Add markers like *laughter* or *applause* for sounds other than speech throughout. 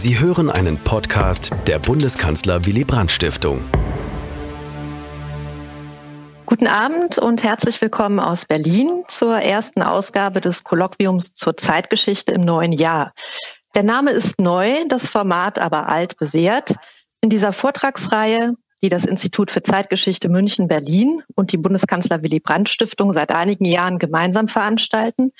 Sie hören einen Podcast der Bundeskanzler Willy Brandt Stiftung. Guten Abend und herzlich willkommen aus Berlin zur ersten Ausgabe des Kolloquiums zur Zeitgeschichte im neuen Jahr. Der Name ist neu, das Format aber alt bewährt. In dieser Vortragsreihe, die das Institut für Zeitgeschichte München Berlin und die Bundeskanzler Willy Brandt Stiftung seit einigen Jahren gemeinsam veranstalten,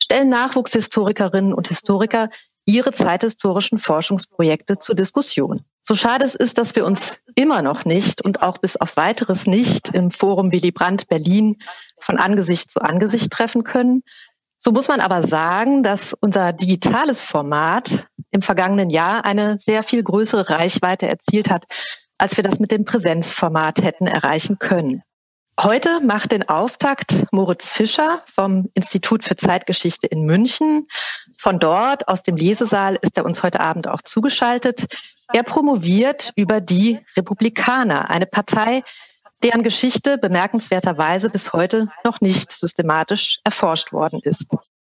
stellen Nachwuchshistorikerinnen und Historiker ihre zeithistorischen Forschungsprojekte zur Diskussion. So schade es ist, dass wir uns immer noch nicht und auch bis auf weiteres nicht im Forum Willy Brandt Berlin von Angesicht zu Angesicht treffen können, so muss man aber sagen, dass unser digitales Format im vergangenen Jahr eine sehr viel größere Reichweite erzielt hat, als wir das mit dem Präsenzformat hätten erreichen können. Heute macht den Auftakt Moritz Fischer vom Institut für Zeitgeschichte in München. Von dort, aus dem Lesesaal, ist er uns heute Abend auch zugeschaltet. Er promoviert über die Republikaner, eine Partei, deren Geschichte bemerkenswerterweise bis heute noch nicht systematisch erforscht worden ist.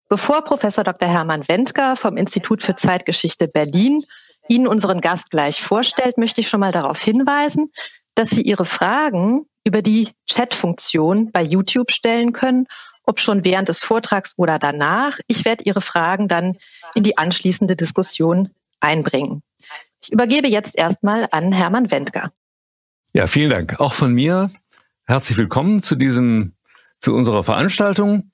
Bevor Professor Dr. Hermann Wendker vom Institut für Zeitgeschichte Berlin Ihnen unseren Gast gleich vorstellt, möchte ich schon mal darauf hinweisen, dass Sie Ihre Fragen über die Chat-Funktion bei YouTube stellen können, ob schon während des Vortrags oder danach. Ich werde Ihre Fragen dann in die anschließende Diskussion einbringen. Ich übergebe jetzt erstmal an Hermann Wendker. Ja, vielen Dank. Auch von mir herzlich willkommen zu diesem, zu unserer Veranstaltung.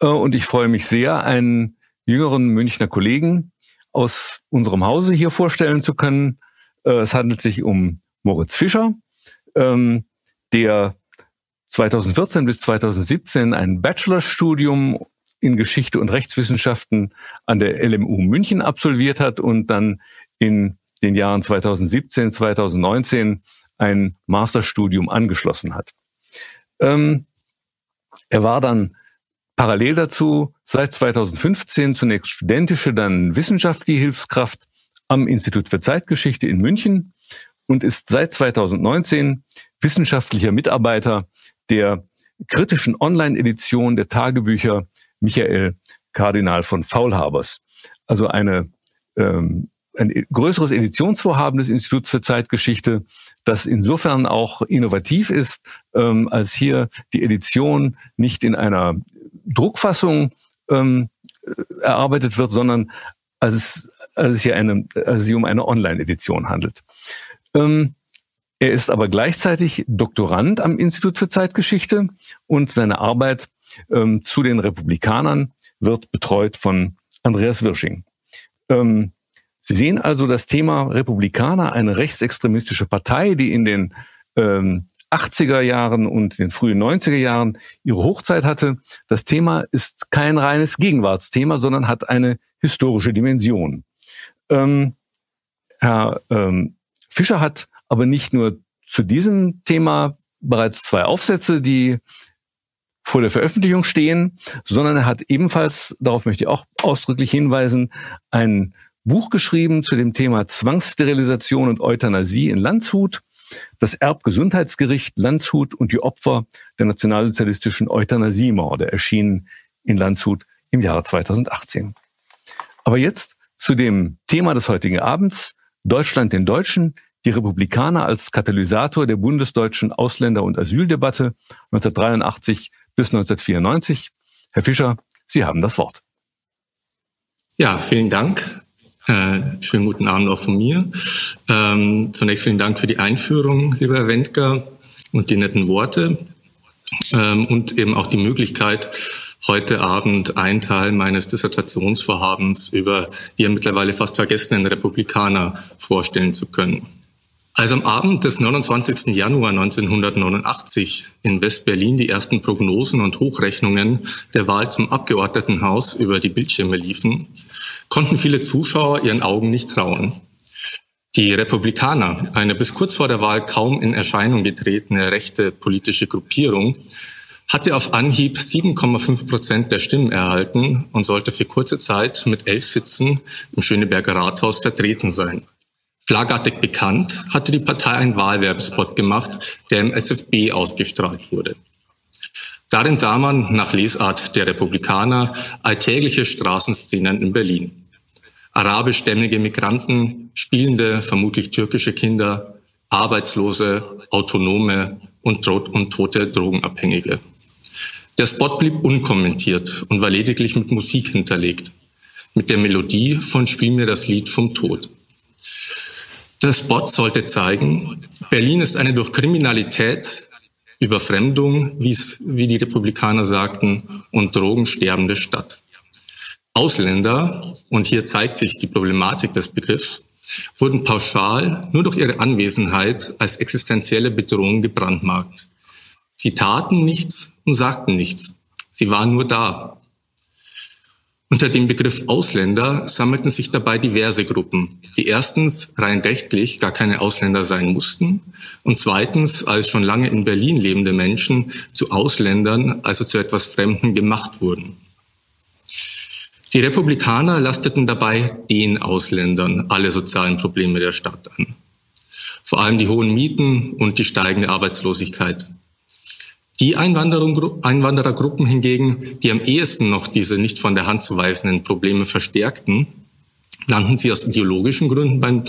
Äh, und ich freue mich sehr, einen jüngeren Münchner Kollegen aus unserem Hause hier vorstellen zu können. Äh, es handelt sich um Moritz Fischer. Ähm, der 2014 bis 2017 ein Bachelorstudium in Geschichte und Rechtswissenschaften an der LMU München absolviert hat und dann in den Jahren 2017, 2019 ein Masterstudium angeschlossen hat. Ähm, er war dann parallel dazu seit 2015 zunächst studentische, dann wissenschaftliche Hilfskraft am Institut für Zeitgeschichte in München und ist seit 2019 wissenschaftlicher Mitarbeiter der kritischen Online-Edition der Tagebücher Michael Kardinal von Faulhabers. Also eine, ähm, ein größeres Editionsvorhaben des Instituts für Zeitgeschichte, das insofern auch innovativ ist, ähm, als hier die Edition nicht in einer Druckfassung ähm, erarbeitet wird, sondern als es, als es hier eine, als es sich um eine Online-Edition handelt. Ähm, er ist aber gleichzeitig Doktorand am Institut für Zeitgeschichte und seine Arbeit ähm, zu den Republikanern wird betreut von Andreas Wirsching. Ähm, Sie sehen also das Thema Republikaner, eine rechtsextremistische Partei, die in den ähm, 80er Jahren und den frühen 90er Jahren ihre Hochzeit hatte. Das Thema ist kein reines Gegenwartsthema, sondern hat eine historische Dimension. Ähm, Herr ähm, Fischer hat aber nicht nur zu diesem Thema bereits zwei Aufsätze, die vor der Veröffentlichung stehen, sondern er hat ebenfalls, darauf möchte ich auch ausdrücklich hinweisen, ein Buch geschrieben zu dem Thema Zwangssterilisation und Euthanasie in Landshut, das Erbgesundheitsgericht Landshut und die Opfer der nationalsozialistischen Euthanasiemorde erschienen in Landshut im Jahre 2018. Aber jetzt zu dem Thema des heutigen Abends, Deutschland den Deutschen, die Republikaner als Katalysator der bundesdeutschen Ausländer- und Asyldebatte 1983 bis 1994. Herr Fischer, Sie haben das Wort. Ja, vielen Dank. Äh, schönen guten Abend auch von mir. Ähm, zunächst vielen Dank für die Einführung, lieber Herr Wendker, und die netten Worte ähm, und eben auch die Möglichkeit, heute Abend einen Teil meines Dissertationsvorhabens über die mittlerweile fast vergessenen Republikaner vorstellen zu können. Als am Abend des 29. Januar 1989 in West-Berlin die ersten Prognosen und Hochrechnungen der Wahl zum Abgeordnetenhaus über die Bildschirme liefen, konnten viele Zuschauer ihren Augen nicht trauen. Die Republikaner, eine bis kurz vor der Wahl kaum in Erscheinung getretene rechte politische Gruppierung, hatte auf Anhieb 7,5 Prozent der Stimmen erhalten und sollte für kurze Zeit mit elf Sitzen im Schöneberger Rathaus vertreten sein. Schlagartig bekannt hatte die Partei einen Wahlwerbespot gemacht, der im SFB ausgestrahlt wurde. Darin sah man nach Lesart der Republikaner alltägliche Straßenszenen in Berlin. arabischstämmige Migranten, spielende, vermutlich türkische Kinder, Arbeitslose, Autonome und, und tote Drogenabhängige. Der Spot blieb unkommentiert und war lediglich mit Musik hinterlegt, mit der Melodie von Spiel mir das Lied vom Tod. Der Spot sollte zeigen, Berlin ist eine durch Kriminalität, Überfremdung, wie die Republikaner sagten, und Drogen sterbende Stadt. Ausländer, und hier zeigt sich die Problematik des Begriffs, wurden pauschal nur durch ihre Anwesenheit als existenzielle Bedrohung gebrandmarkt. Sie taten nichts und sagten nichts. Sie waren nur da. Unter dem Begriff Ausländer sammelten sich dabei diverse Gruppen, die erstens rein rechtlich gar keine Ausländer sein mussten und zweitens als schon lange in Berlin lebende Menschen zu Ausländern, also zu etwas Fremden gemacht wurden. Die Republikaner lasteten dabei den Ausländern alle sozialen Probleme der Stadt an. Vor allem die hohen Mieten und die steigende Arbeitslosigkeit. Die Einwanderergruppen hingegen, die am ehesten noch diese nicht von der Hand zu weisenden Probleme verstärkten, nannten sie aus ideologischen Gründen beim,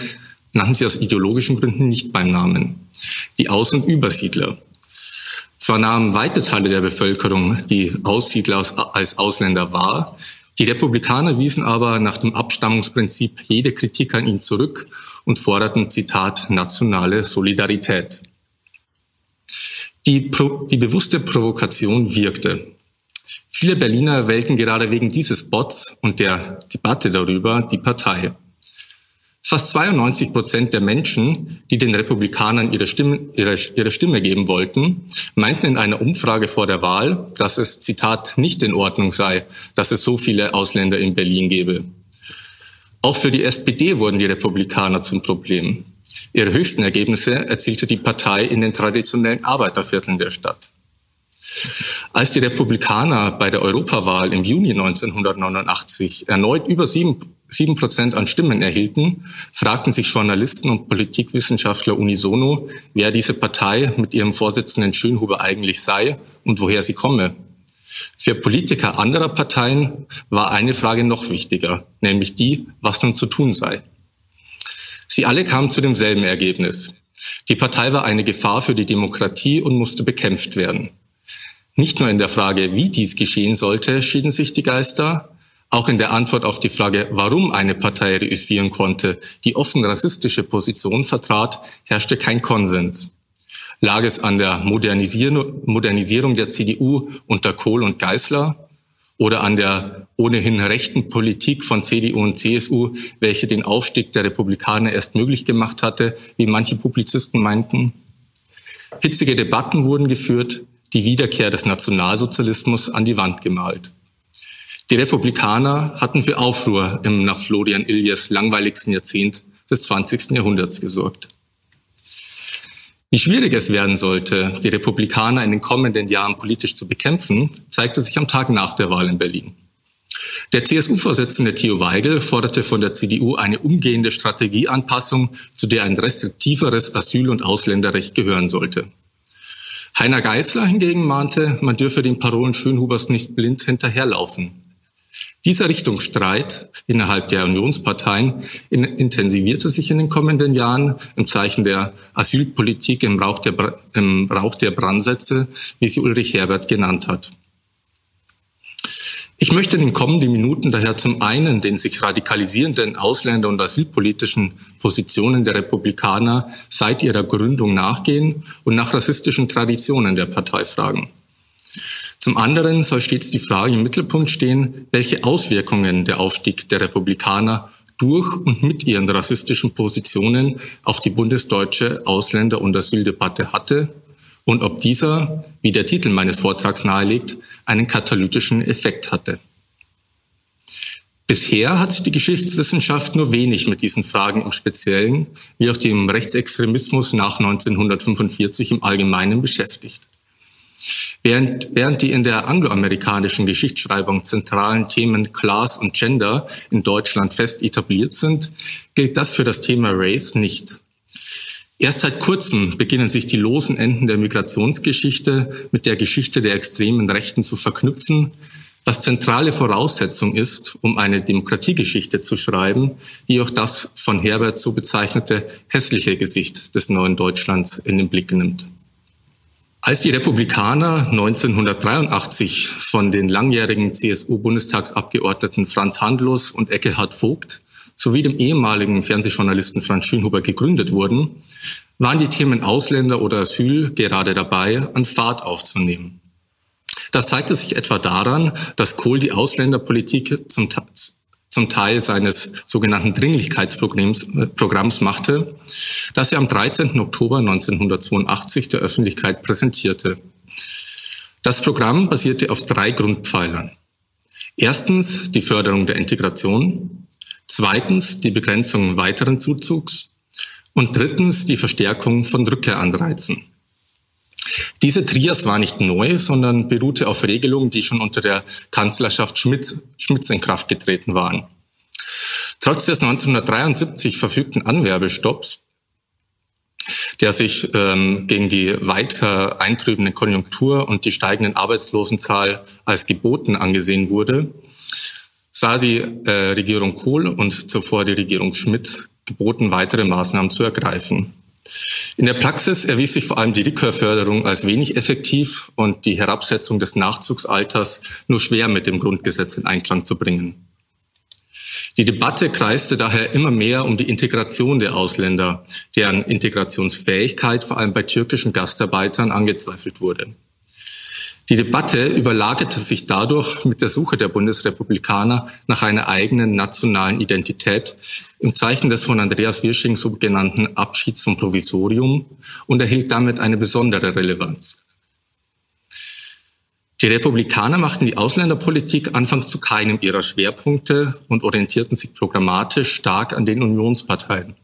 nannten sie aus ideologischen Gründen nicht beim Namen. Die Aus- und Übersiedler. Zwar nahmen weite Teile der Bevölkerung die Aussiedler als Ausländer wahr, die Republikaner wiesen aber nach dem Abstammungsprinzip jede Kritik an ihn zurück und forderten, Zitat, nationale Solidarität. Die, Pro die bewusste Provokation wirkte. Viele Berliner wählten gerade wegen dieses Bots und der Debatte darüber die Partei. Fast 92 Prozent der Menschen, die den Republikanern ihre Stimme, ihre, ihre Stimme geben wollten, meinten in einer Umfrage vor der Wahl, dass es, Zitat, nicht in Ordnung sei, dass es so viele Ausländer in Berlin gebe. Auch für die SPD wurden die Republikaner zum Problem. Ihre höchsten Ergebnisse erzielte die Partei in den traditionellen Arbeitervierteln der Stadt. Als die Republikaner bei der Europawahl im Juni 1989 erneut über sieben, Prozent an Stimmen erhielten, fragten sich Journalisten und Politikwissenschaftler unisono, wer diese Partei mit ihrem Vorsitzenden Schönhuber eigentlich sei und woher sie komme. Für Politiker anderer Parteien war eine Frage noch wichtiger, nämlich die, was nun zu tun sei. Sie alle kamen zu demselben Ergebnis. Die Partei war eine Gefahr für die Demokratie und musste bekämpft werden. Nicht nur in der Frage, wie dies geschehen sollte, schieden sich die Geister, auch in der Antwort auf die Frage, warum eine Partei reüssieren konnte, die offen rassistische Position vertrat, herrschte kein Konsens. Lag es an der Modernisierung der CDU unter Kohl und Geißler oder an der ohnehin rechten Politik von CDU und CSU, welche den Aufstieg der Republikaner erst möglich gemacht hatte, wie manche Publizisten meinten. Hitzige Debatten wurden geführt, die Wiederkehr des Nationalsozialismus an die Wand gemalt. Die Republikaner hatten für Aufruhr im nach Florian Illies langweiligsten Jahrzehnt des 20. Jahrhunderts gesorgt. Wie schwierig es werden sollte, die Republikaner in den kommenden Jahren politisch zu bekämpfen, zeigte sich am Tag nach der Wahl in Berlin. Der CSU-Vorsitzende Theo Weigel forderte von der CDU eine umgehende Strategieanpassung, zu der ein restriktiveres Asyl- und Ausländerrecht gehören sollte. Heiner Geißler hingegen mahnte, man dürfe den Parolen Schönhubers nicht blind hinterherlaufen. Dieser Richtungsstreit innerhalb der Unionsparteien intensivierte sich in den kommenden Jahren im Zeichen der Asylpolitik im Rauch der, im Rauch der Brandsätze, wie sie Ulrich Herbert genannt hat. Ich möchte in den kommenden Minuten daher zum einen den sich radikalisierenden ausländer- und asylpolitischen Positionen der Republikaner seit ihrer Gründung nachgehen und nach rassistischen Traditionen der Partei fragen. Zum anderen soll stets die Frage im Mittelpunkt stehen, welche Auswirkungen der Aufstieg der Republikaner durch und mit ihren rassistischen Positionen auf die bundesdeutsche Ausländer- und Asyldebatte hatte und ob dieser, wie der Titel meines Vortrags nahelegt, einen katalytischen Effekt hatte. Bisher hat sich die Geschichtswissenschaft nur wenig mit diesen Fragen im Speziellen wie auch dem Rechtsextremismus nach 1945 im Allgemeinen beschäftigt. Während, während die in der angloamerikanischen Geschichtsschreibung zentralen Themen Class und Gender in Deutschland fest etabliert sind, gilt das für das Thema Race nicht. Erst seit kurzem beginnen sich die losen Enden der Migrationsgeschichte mit der Geschichte der extremen Rechten zu verknüpfen, was zentrale Voraussetzung ist, um eine Demokratiegeschichte zu schreiben, die auch das von Herbert so bezeichnete hässliche Gesicht des neuen Deutschlands in den Blick nimmt. Als die Republikaner 1983 von den langjährigen CSU-Bundestagsabgeordneten Franz Handlos und Eckehard Vogt sowie dem ehemaligen Fernsehjournalisten Franz Schönhuber gegründet wurden, waren die Themen Ausländer oder Asyl gerade dabei, an Fahrt aufzunehmen. Das zeigte sich etwa daran, dass Kohl die Ausländerpolitik zum, zum Teil seines sogenannten Dringlichkeitsprogramms äh, machte, das er am 13. Oktober 1982 der Öffentlichkeit präsentierte. Das Programm basierte auf drei Grundpfeilern. Erstens die Förderung der Integration, zweitens die Begrenzung weiteren Zuzugs und drittens die Verstärkung von Rückkehranreizen. Diese Trias war nicht neu, sondern beruhte auf Regelungen, die schon unter der Kanzlerschaft Schmitz, Schmitz in Kraft getreten waren. Trotz des 1973 verfügten Anwerbestopps, der sich ähm, gegen die weiter eintrübende Konjunktur und die steigenden Arbeitslosenzahl als geboten angesehen wurde, sah die äh, Regierung Kohl und zuvor die Regierung Schmidt geboten, weitere Maßnahmen zu ergreifen. In der Praxis erwies sich vor allem die Rückkehrförderung als wenig effektiv und die Herabsetzung des Nachzugsalters nur schwer mit dem Grundgesetz in Einklang zu bringen. Die Debatte kreiste daher immer mehr um die Integration der Ausländer, deren Integrationsfähigkeit vor allem bei türkischen Gastarbeitern angezweifelt wurde. Die Debatte überlagerte sich dadurch mit der Suche der Bundesrepublikaner nach einer eigenen nationalen Identität im Zeichen des von Andreas Wirsching so genannten Abschieds vom Provisorium und erhielt damit eine besondere Relevanz. Die Republikaner machten die Ausländerpolitik anfangs zu keinem ihrer Schwerpunkte und orientierten sich programmatisch stark an den Unionsparteien.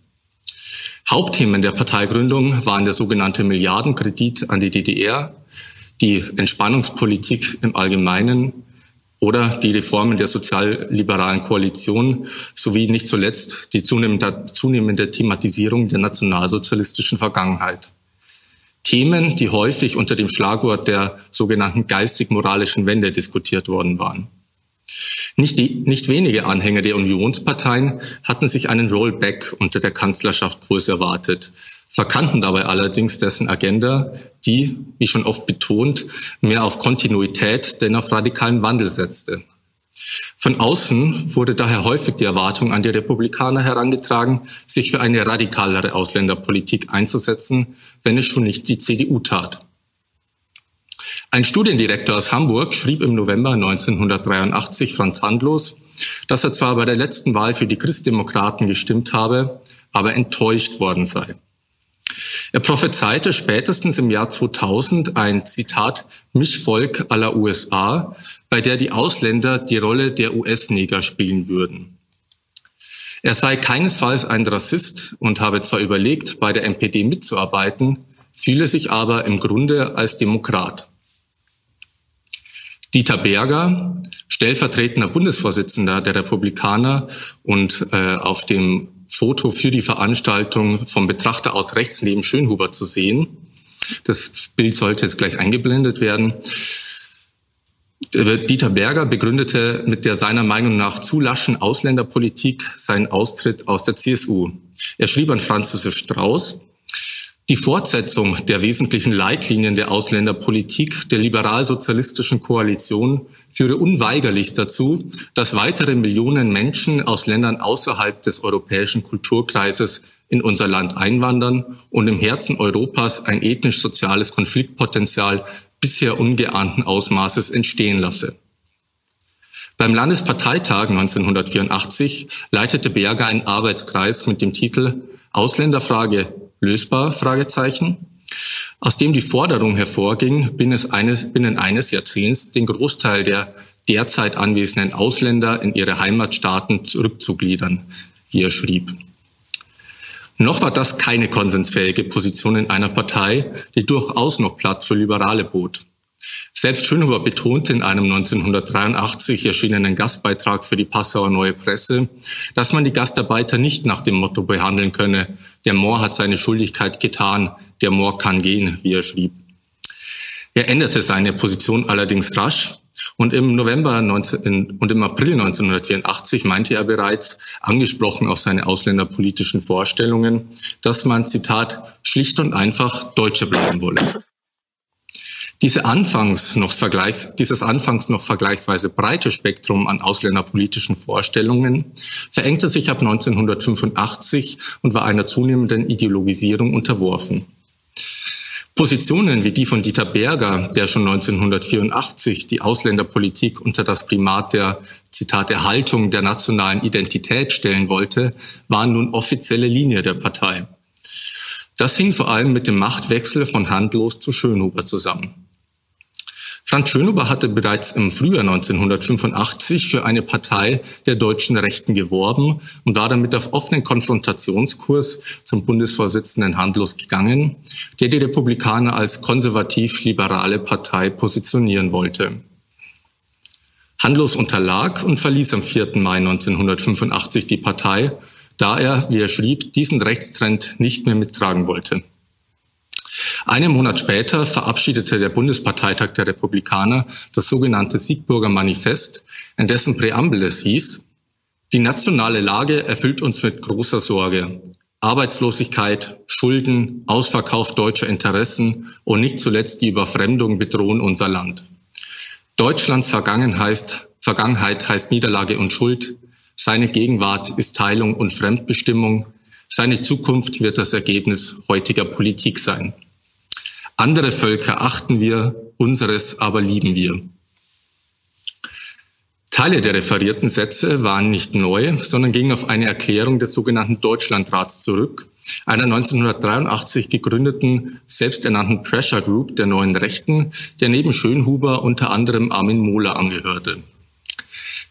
Hauptthemen der Parteigründung waren der sogenannte Milliardenkredit an die DDR, die Entspannungspolitik im Allgemeinen oder die Reformen der sozialliberalen Koalition sowie nicht zuletzt die zunehmende, zunehmende Thematisierung der nationalsozialistischen Vergangenheit. Themen, die häufig unter dem Schlagwort der sogenannten geistig-moralischen Wende diskutiert worden waren. Nicht, die, nicht wenige Anhänger der Unionsparteien hatten sich einen Rollback unter der Kanzlerschaft groß erwartet, verkannten dabei allerdings dessen Agenda, die, wie schon oft betont, mehr auf Kontinuität denn auf radikalen Wandel setzte. Von außen wurde daher häufig die Erwartung an die Republikaner herangetragen, sich für eine radikalere Ausländerpolitik einzusetzen, wenn es schon nicht die CDU tat. Ein Studiendirektor aus Hamburg schrieb im November 1983 Franz Handlos, dass er zwar bei der letzten Wahl für die Christdemokraten gestimmt habe, aber enttäuscht worden sei. Er prophezeite spätestens im Jahr 2000 ein Zitat Mischvolk aller USA, bei der die Ausländer die Rolle der US-Neger spielen würden. Er sei keinesfalls ein Rassist und habe zwar überlegt, bei der NPD mitzuarbeiten, fühle sich aber im Grunde als Demokrat. Dieter Berger, stellvertretender Bundesvorsitzender der Republikaner und äh, auf dem Foto für die Veranstaltung vom Betrachter aus rechts neben Schönhuber zu sehen. Das Bild sollte jetzt gleich eingeblendet werden. Dieter Berger begründete mit der seiner Meinung nach zu laschen Ausländerpolitik seinen Austritt aus der CSU. Er schrieb an Franz Josef Strauß, die Fortsetzung der wesentlichen Leitlinien der Ausländerpolitik der liberal-sozialistischen Koalition führe unweigerlich dazu, dass weitere Millionen Menschen aus Ländern außerhalb des europäischen Kulturkreises in unser Land einwandern und im Herzen Europas ein ethnisch-soziales Konfliktpotenzial bisher ungeahnten Ausmaßes entstehen lasse. Beim Landesparteitag 1984 leitete Berger einen Arbeitskreis mit dem Titel Ausländerfrage lösbar? Fragezeichen aus dem die Forderung hervorging, binnen eines, binnen eines Jahrzehnts den Großteil der derzeit anwesenden Ausländer in ihre Heimatstaaten zurückzugliedern, wie er schrieb. Noch war das keine konsensfähige Position in einer Partei, die durchaus noch Platz für Liberale bot. Selbst Schönhuber betonte in einem 1983 erschienenen Gastbeitrag für die Passauer Neue Presse, dass man die Gastarbeiter nicht nach dem Motto behandeln könne, der Moor hat seine Schuldigkeit getan, der Moor kann gehen, wie er schrieb. Er änderte seine Position allerdings rasch Und im November 19, und im April 1984 meinte er bereits, angesprochen auf seine ausländerpolitischen Vorstellungen, dass man, Zitat, schlicht und einfach Deutsche bleiben wolle. Diese anfangs noch vergleichs, dieses anfangs noch vergleichsweise breite Spektrum an ausländerpolitischen Vorstellungen verengte sich ab 1985 und war einer zunehmenden Ideologisierung unterworfen. Positionen wie die von Dieter Berger, der schon 1984 die Ausländerpolitik unter das Primat der Zitat Erhaltung der nationalen Identität stellen wollte, waren nun offizielle Linie der Partei. Das hing vor allem mit dem Machtwechsel von Handlos zu Schönhuber zusammen. Franz Schönhuber hatte bereits im Frühjahr 1985 für eine Partei der deutschen Rechten geworben und war damit auf offenen Konfrontationskurs zum Bundesvorsitzenden Handlos gegangen, der die Republikaner als konservativ-liberale Partei positionieren wollte. Handlos unterlag und verließ am 4. Mai 1985 die Partei, da er, wie er schrieb, diesen Rechtstrend nicht mehr mittragen wollte. Einen Monat später verabschiedete der Bundesparteitag der Republikaner das sogenannte Siegburger Manifest, in dessen Präambel es hieß, die nationale Lage erfüllt uns mit großer Sorge. Arbeitslosigkeit, Schulden, Ausverkauf deutscher Interessen und nicht zuletzt die Überfremdung bedrohen unser Land. Deutschlands Vergangenheit, Vergangenheit heißt Niederlage und Schuld. Seine Gegenwart ist Teilung und Fremdbestimmung. Seine Zukunft wird das Ergebnis heutiger Politik sein. Andere Völker achten wir, unseres aber lieben wir. Teile der referierten Sätze waren nicht neu, sondern gingen auf eine Erklärung des sogenannten Deutschlandrats zurück, einer 1983 gegründeten, selbsternannten Pressure Group der neuen Rechten, der neben Schönhuber unter anderem Armin Mohler angehörte.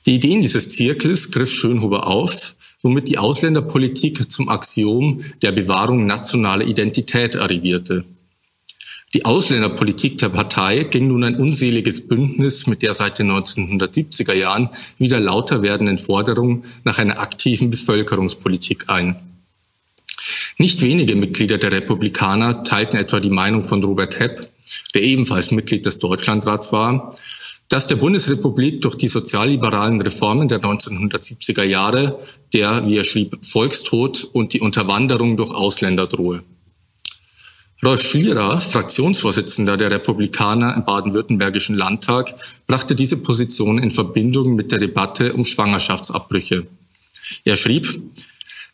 Die Ideen dieses Zirkels griff Schönhuber auf, womit die Ausländerpolitik zum Axiom der Bewahrung nationaler Identität arrivierte. Die Ausländerpolitik der Partei ging nun ein unseliges Bündnis mit der seit den 1970er Jahren wieder lauter werdenden Forderung nach einer aktiven Bevölkerungspolitik ein. Nicht wenige Mitglieder der Republikaner teilten etwa die Meinung von Robert Hepp, der ebenfalls Mitglied des Deutschlandrats war, dass der Bundesrepublik durch die sozialliberalen Reformen der 1970er Jahre der, wie er schrieb, Volkstod und die Unterwanderung durch Ausländer drohe. Rolf Schlierer, Fraktionsvorsitzender der Republikaner im baden-württembergischen Landtag, brachte diese Position in Verbindung mit der Debatte um Schwangerschaftsabbrüche. Er schrieb,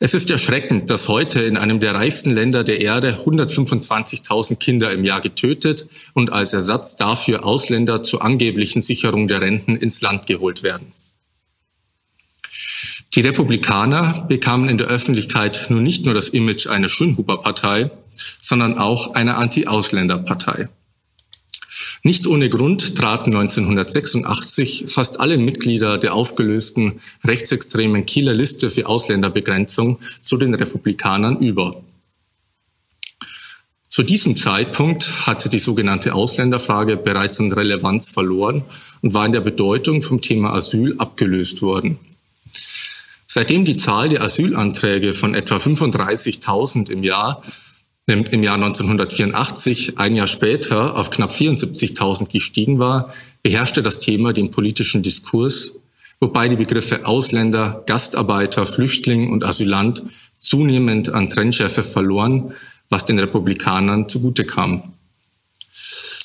es ist erschreckend, dass heute in einem der reichsten Länder der Erde 125.000 Kinder im Jahr getötet und als Ersatz dafür Ausländer zur angeblichen Sicherung der Renten ins Land geholt werden. Die Republikaner bekamen in der Öffentlichkeit nun nicht nur das Image einer Schönhuber-Partei, sondern auch einer Anti-Ausländer-Partei. Nicht ohne Grund traten 1986 fast alle Mitglieder der aufgelösten rechtsextremen Kieler Liste für Ausländerbegrenzung zu den Republikanern über. Zu diesem Zeitpunkt hatte die sogenannte Ausländerfrage bereits an Relevanz verloren und war in der Bedeutung vom Thema Asyl abgelöst worden. Seitdem die Zahl der Asylanträge von etwa 35.000 im Jahr im Jahr 1984, ein Jahr später, auf knapp 74.000 gestiegen war, beherrschte das Thema den politischen Diskurs, wobei die Begriffe Ausländer, Gastarbeiter, Flüchtling und Asylant zunehmend an Trennschärfe verloren, was den Republikanern zugute kam.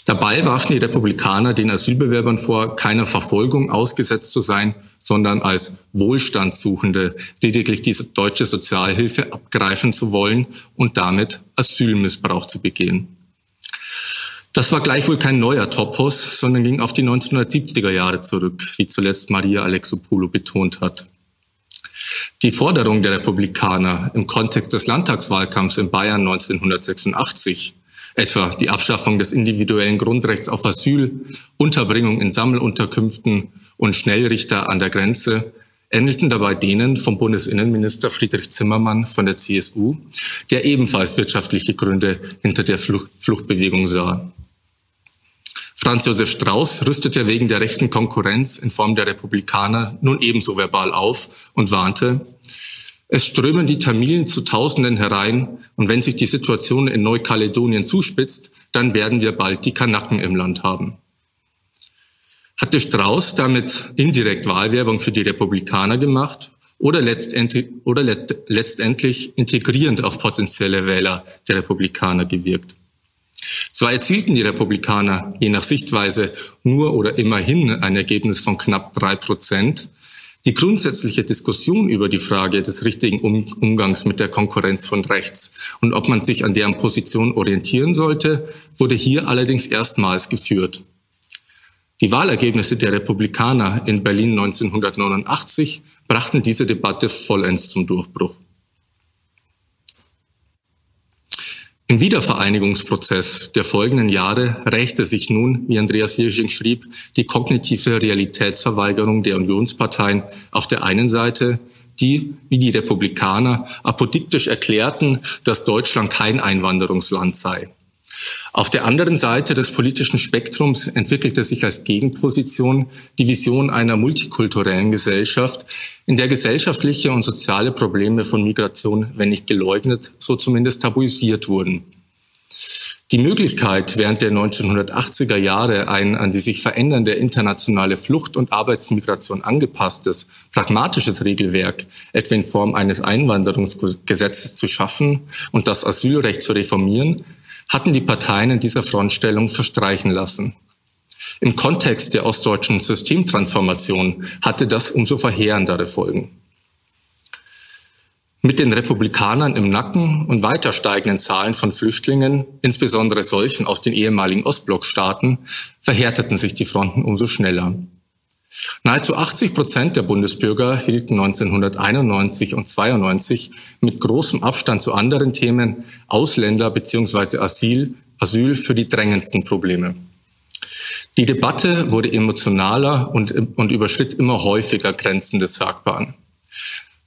Dabei warfen die Republikaner den Asylbewerbern vor, keiner Verfolgung ausgesetzt zu sein, sondern als Wohlstandssuchende lediglich die deutsche Sozialhilfe abgreifen zu wollen und damit Asylmissbrauch zu begehen. Das war gleichwohl kein neuer Topos, sondern ging auf die 1970er Jahre zurück, wie zuletzt Maria Alexopoulou betont hat. Die Forderung der Republikaner im Kontext des Landtagswahlkampfs in Bayern 1986 etwa die Abschaffung des individuellen Grundrechts auf Asyl, Unterbringung in Sammelunterkünften und Schnellrichter an der Grenze, endeten dabei denen vom Bundesinnenminister Friedrich Zimmermann von der CSU, der ebenfalls wirtschaftliche Gründe hinter der Flucht Fluchtbewegung sah. Franz Josef Strauß rüstete wegen der rechten Konkurrenz in Form der Republikaner nun ebenso verbal auf und warnte, es strömen die Tamilen zu Tausenden herein und wenn sich die Situation in Neukaledonien zuspitzt, dann werden wir bald die Kanaken im Land haben. Hatte Strauß damit indirekt Wahlwerbung für die Republikaner gemacht oder letztendlich, oder letztendlich integrierend auf potenzielle Wähler der Republikaner gewirkt? Zwar erzielten die Republikaner je nach Sichtweise nur oder immerhin ein Ergebnis von knapp drei Prozent, die grundsätzliche Diskussion über die Frage des richtigen Umgangs mit der Konkurrenz von rechts und ob man sich an deren Position orientieren sollte, wurde hier allerdings erstmals geführt. Die Wahlergebnisse der Republikaner in Berlin 1989 brachten diese Debatte vollends zum Durchbruch. Im Wiedervereinigungsprozess der folgenden Jahre rächte sich nun, wie Andreas Hirsching schrieb, die kognitive Realitätsverweigerung der Unionsparteien auf der einen Seite, die, wie die Republikaner, apodiktisch erklärten, dass Deutschland kein Einwanderungsland sei. Auf der anderen Seite des politischen Spektrums entwickelte sich als Gegenposition die Vision einer multikulturellen Gesellschaft, in der gesellschaftliche und soziale Probleme von Migration, wenn nicht geleugnet, so zumindest tabuisiert wurden. Die Möglichkeit, während der 1980er Jahre ein an die sich verändernde internationale Flucht- und Arbeitsmigration angepasstes, pragmatisches Regelwerk, etwa in Form eines Einwanderungsgesetzes zu schaffen und das Asylrecht zu reformieren, hatten die Parteien in dieser Frontstellung verstreichen lassen. Im Kontext der ostdeutschen Systemtransformation hatte das umso verheerendere Folgen. Mit den Republikanern im Nacken und weiter steigenden Zahlen von Flüchtlingen, insbesondere solchen aus den ehemaligen Ostblockstaaten, verhärteten sich die Fronten umso schneller. Nahezu 80 Prozent der Bundesbürger hielten 1991 und 92 mit großem Abstand zu anderen Themen Ausländer bzw. Asyl, Asyl für die drängendsten Probleme. Die Debatte wurde emotionaler und, und überschritt immer häufiger Grenzen des Sagbaren.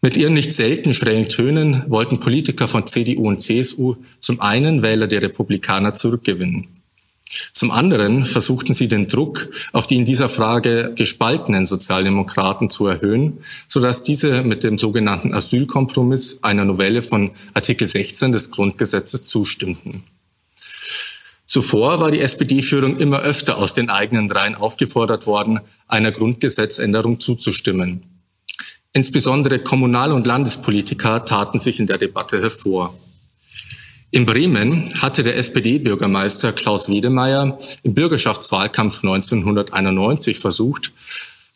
Mit ihren nicht selten schrillen Tönen wollten Politiker von CDU und CSU zum einen Wähler der Republikaner zurückgewinnen. Zum anderen versuchten sie den Druck auf die in dieser Frage gespaltenen Sozialdemokraten zu erhöhen, sodass diese mit dem sogenannten Asylkompromiss einer Novelle von Artikel 16 des Grundgesetzes zustimmten. Zuvor war die SPD-Führung immer öfter aus den eigenen Reihen aufgefordert worden, einer Grundgesetzänderung zuzustimmen. Insbesondere Kommunal- und Landespolitiker taten sich in der Debatte hervor. In Bremen hatte der SPD-Bürgermeister Klaus Wiedemeyer im Bürgerschaftswahlkampf 1991 versucht,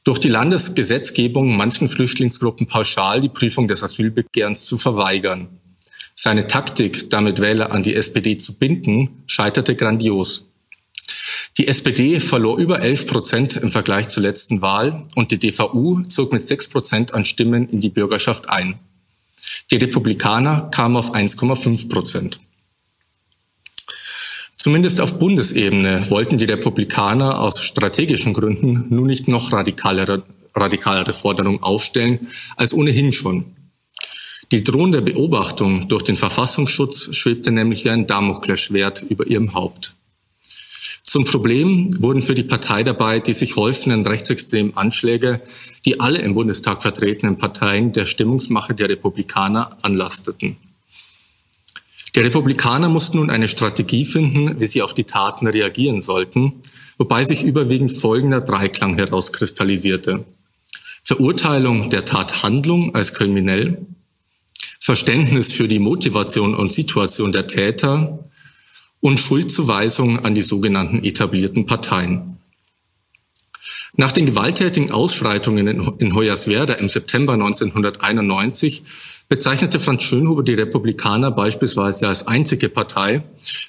durch die Landesgesetzgebung manchen Flüchtlingsgruppen pauschal die Prüfung des Asylbegehrens zu verweigern. Seine Taktik, damit Wähler an die SPD zu binden, scheiterte grandios. Die SPD verlor über 11 Prozent im Vergleich zur letzten Wahl und die DVU zog mit 6 Prozent an Stimmen in die Bürgerschaft ein. Die Republikaner kamen auf 1,5 Prozent. Zumindest auf Bundesebene wollten die Republikaner aus strategischen Gründen nun nicht noch radikalere, radikalere Forderungen aufstellen als ohnehin schon. Die drohende Beobachtung durch den Verfassungsschutz schwebte nämlich wie ein Damoklesschwert über ihrem Haupt. Zum Problem wurden für die Partei dabei die sich häufenden rechtsextremen Anschläge, die alle im Bundestag vertretenen Parteien der Stimmungsmache der Republikaner anlasteten. Die Republikaner mussten nun eine Strategie finden, wie sie auf die Taten reagieren sollten, wobei sich überwiegend folgender Dreiklang herauskristallisierte. Verurteilung der Tathandlung als kriminell, Verständnis für die Motivation und Situation der Täter und Schuldzuweisung an die sogenannten etablierten Parteien. Nach den gewalttätigen Ausschreitungen in Hoyerswerda im September 1991 bezeichnete Franz Schönhuber die Republikaner beispielsweise als einzige Partei,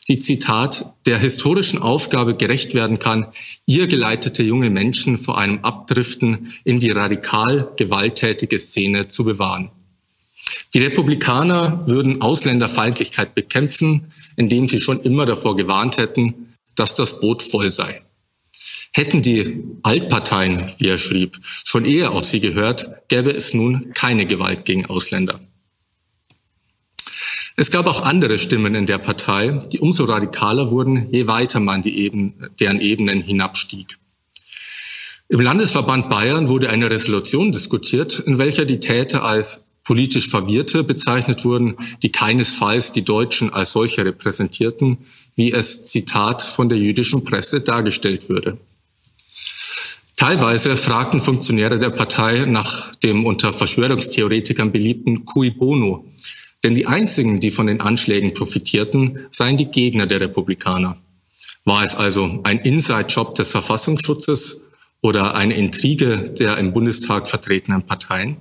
die Zitat der historischen Aufgabe gerecht werden kann, ihr geleitete junge Menschen vor einem Abdriften in die radikal gewalttätige Szene zu bewahren. Die Republikaner würden Ausländerfeindlichkeit bekämpfen, indem sie schon immer davor gewarnt hätten, dass das Boot voll sei. Hätten die Altparteien, wie er schrieb, schon eher auf sie gehört, gäbe es nun keine Gewalt gegen Ausländer. Es gab auch andere Stimmen in der Partei, die umso radikaler wurden, je weiter man die Eben, deren Ebenen hinabstieg. Im Landesverband Bayern wurde eine Resolution diskutiert, in welcher die Täter als politisch Verwirrte bezeichnet wurden, die keinesfalls die Deutschen als solche repräsentierten, wie es Zitat von der jüdischen Presse dargestellt würde. Teilweise fragten Funktionäre der Partei nach dem unter Verschwörungstheoretikern beliebten Cui Bono, denn die einzigen, die von den Anschlägen profitierten, seien die Gegner der Republikaner. War es also ein Inside-Job des Verfassungsschutzes oder eine Intrige der im Bundestag vertretenen Parteien?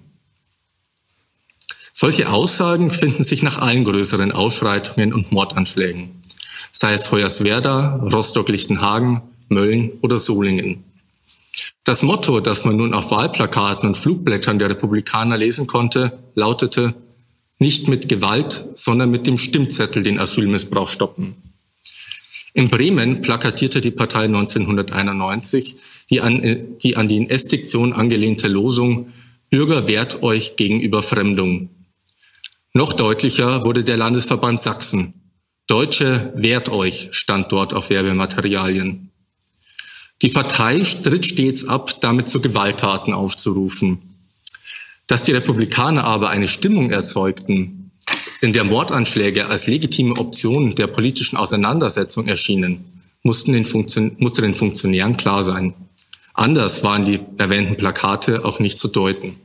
Solche Aussagen finden sich nach allen größeren Ausschreitungen und Mordanschlägen, sei es Hoyerswerda, Rostock-Lichtenhagen, Mölln oder Solingen. Das Motto, das man nun auf Wahlplakaten und Flugblättern der Republikaner lesen konnte, lautete nicht mit Gewalt, sondern mit dem Stimmzettel den Asylmissbrauch stoppen. In Bremen plakatierte die Partei 1991 die an die, an die Estiktion angelehnte Losung Bürger wehrt euch gegen Überfremdung. Noch deutlicher wurde der Landesverband Sachsen. Deutsche wehrt euch stand dort auf Werbematerialien. Die Partei stritt stets ab, damit zu Gewalttaten aufzurufen. Dass die Republikaner aber eine Stimmung erzeugten, in der Mordanschläge als legitime Option der politischen Auseinandersetzung erschienen, mussten den musste den Funktionären klar sein. Anders waren die erwähnten Plakate auch nicht zu deuten.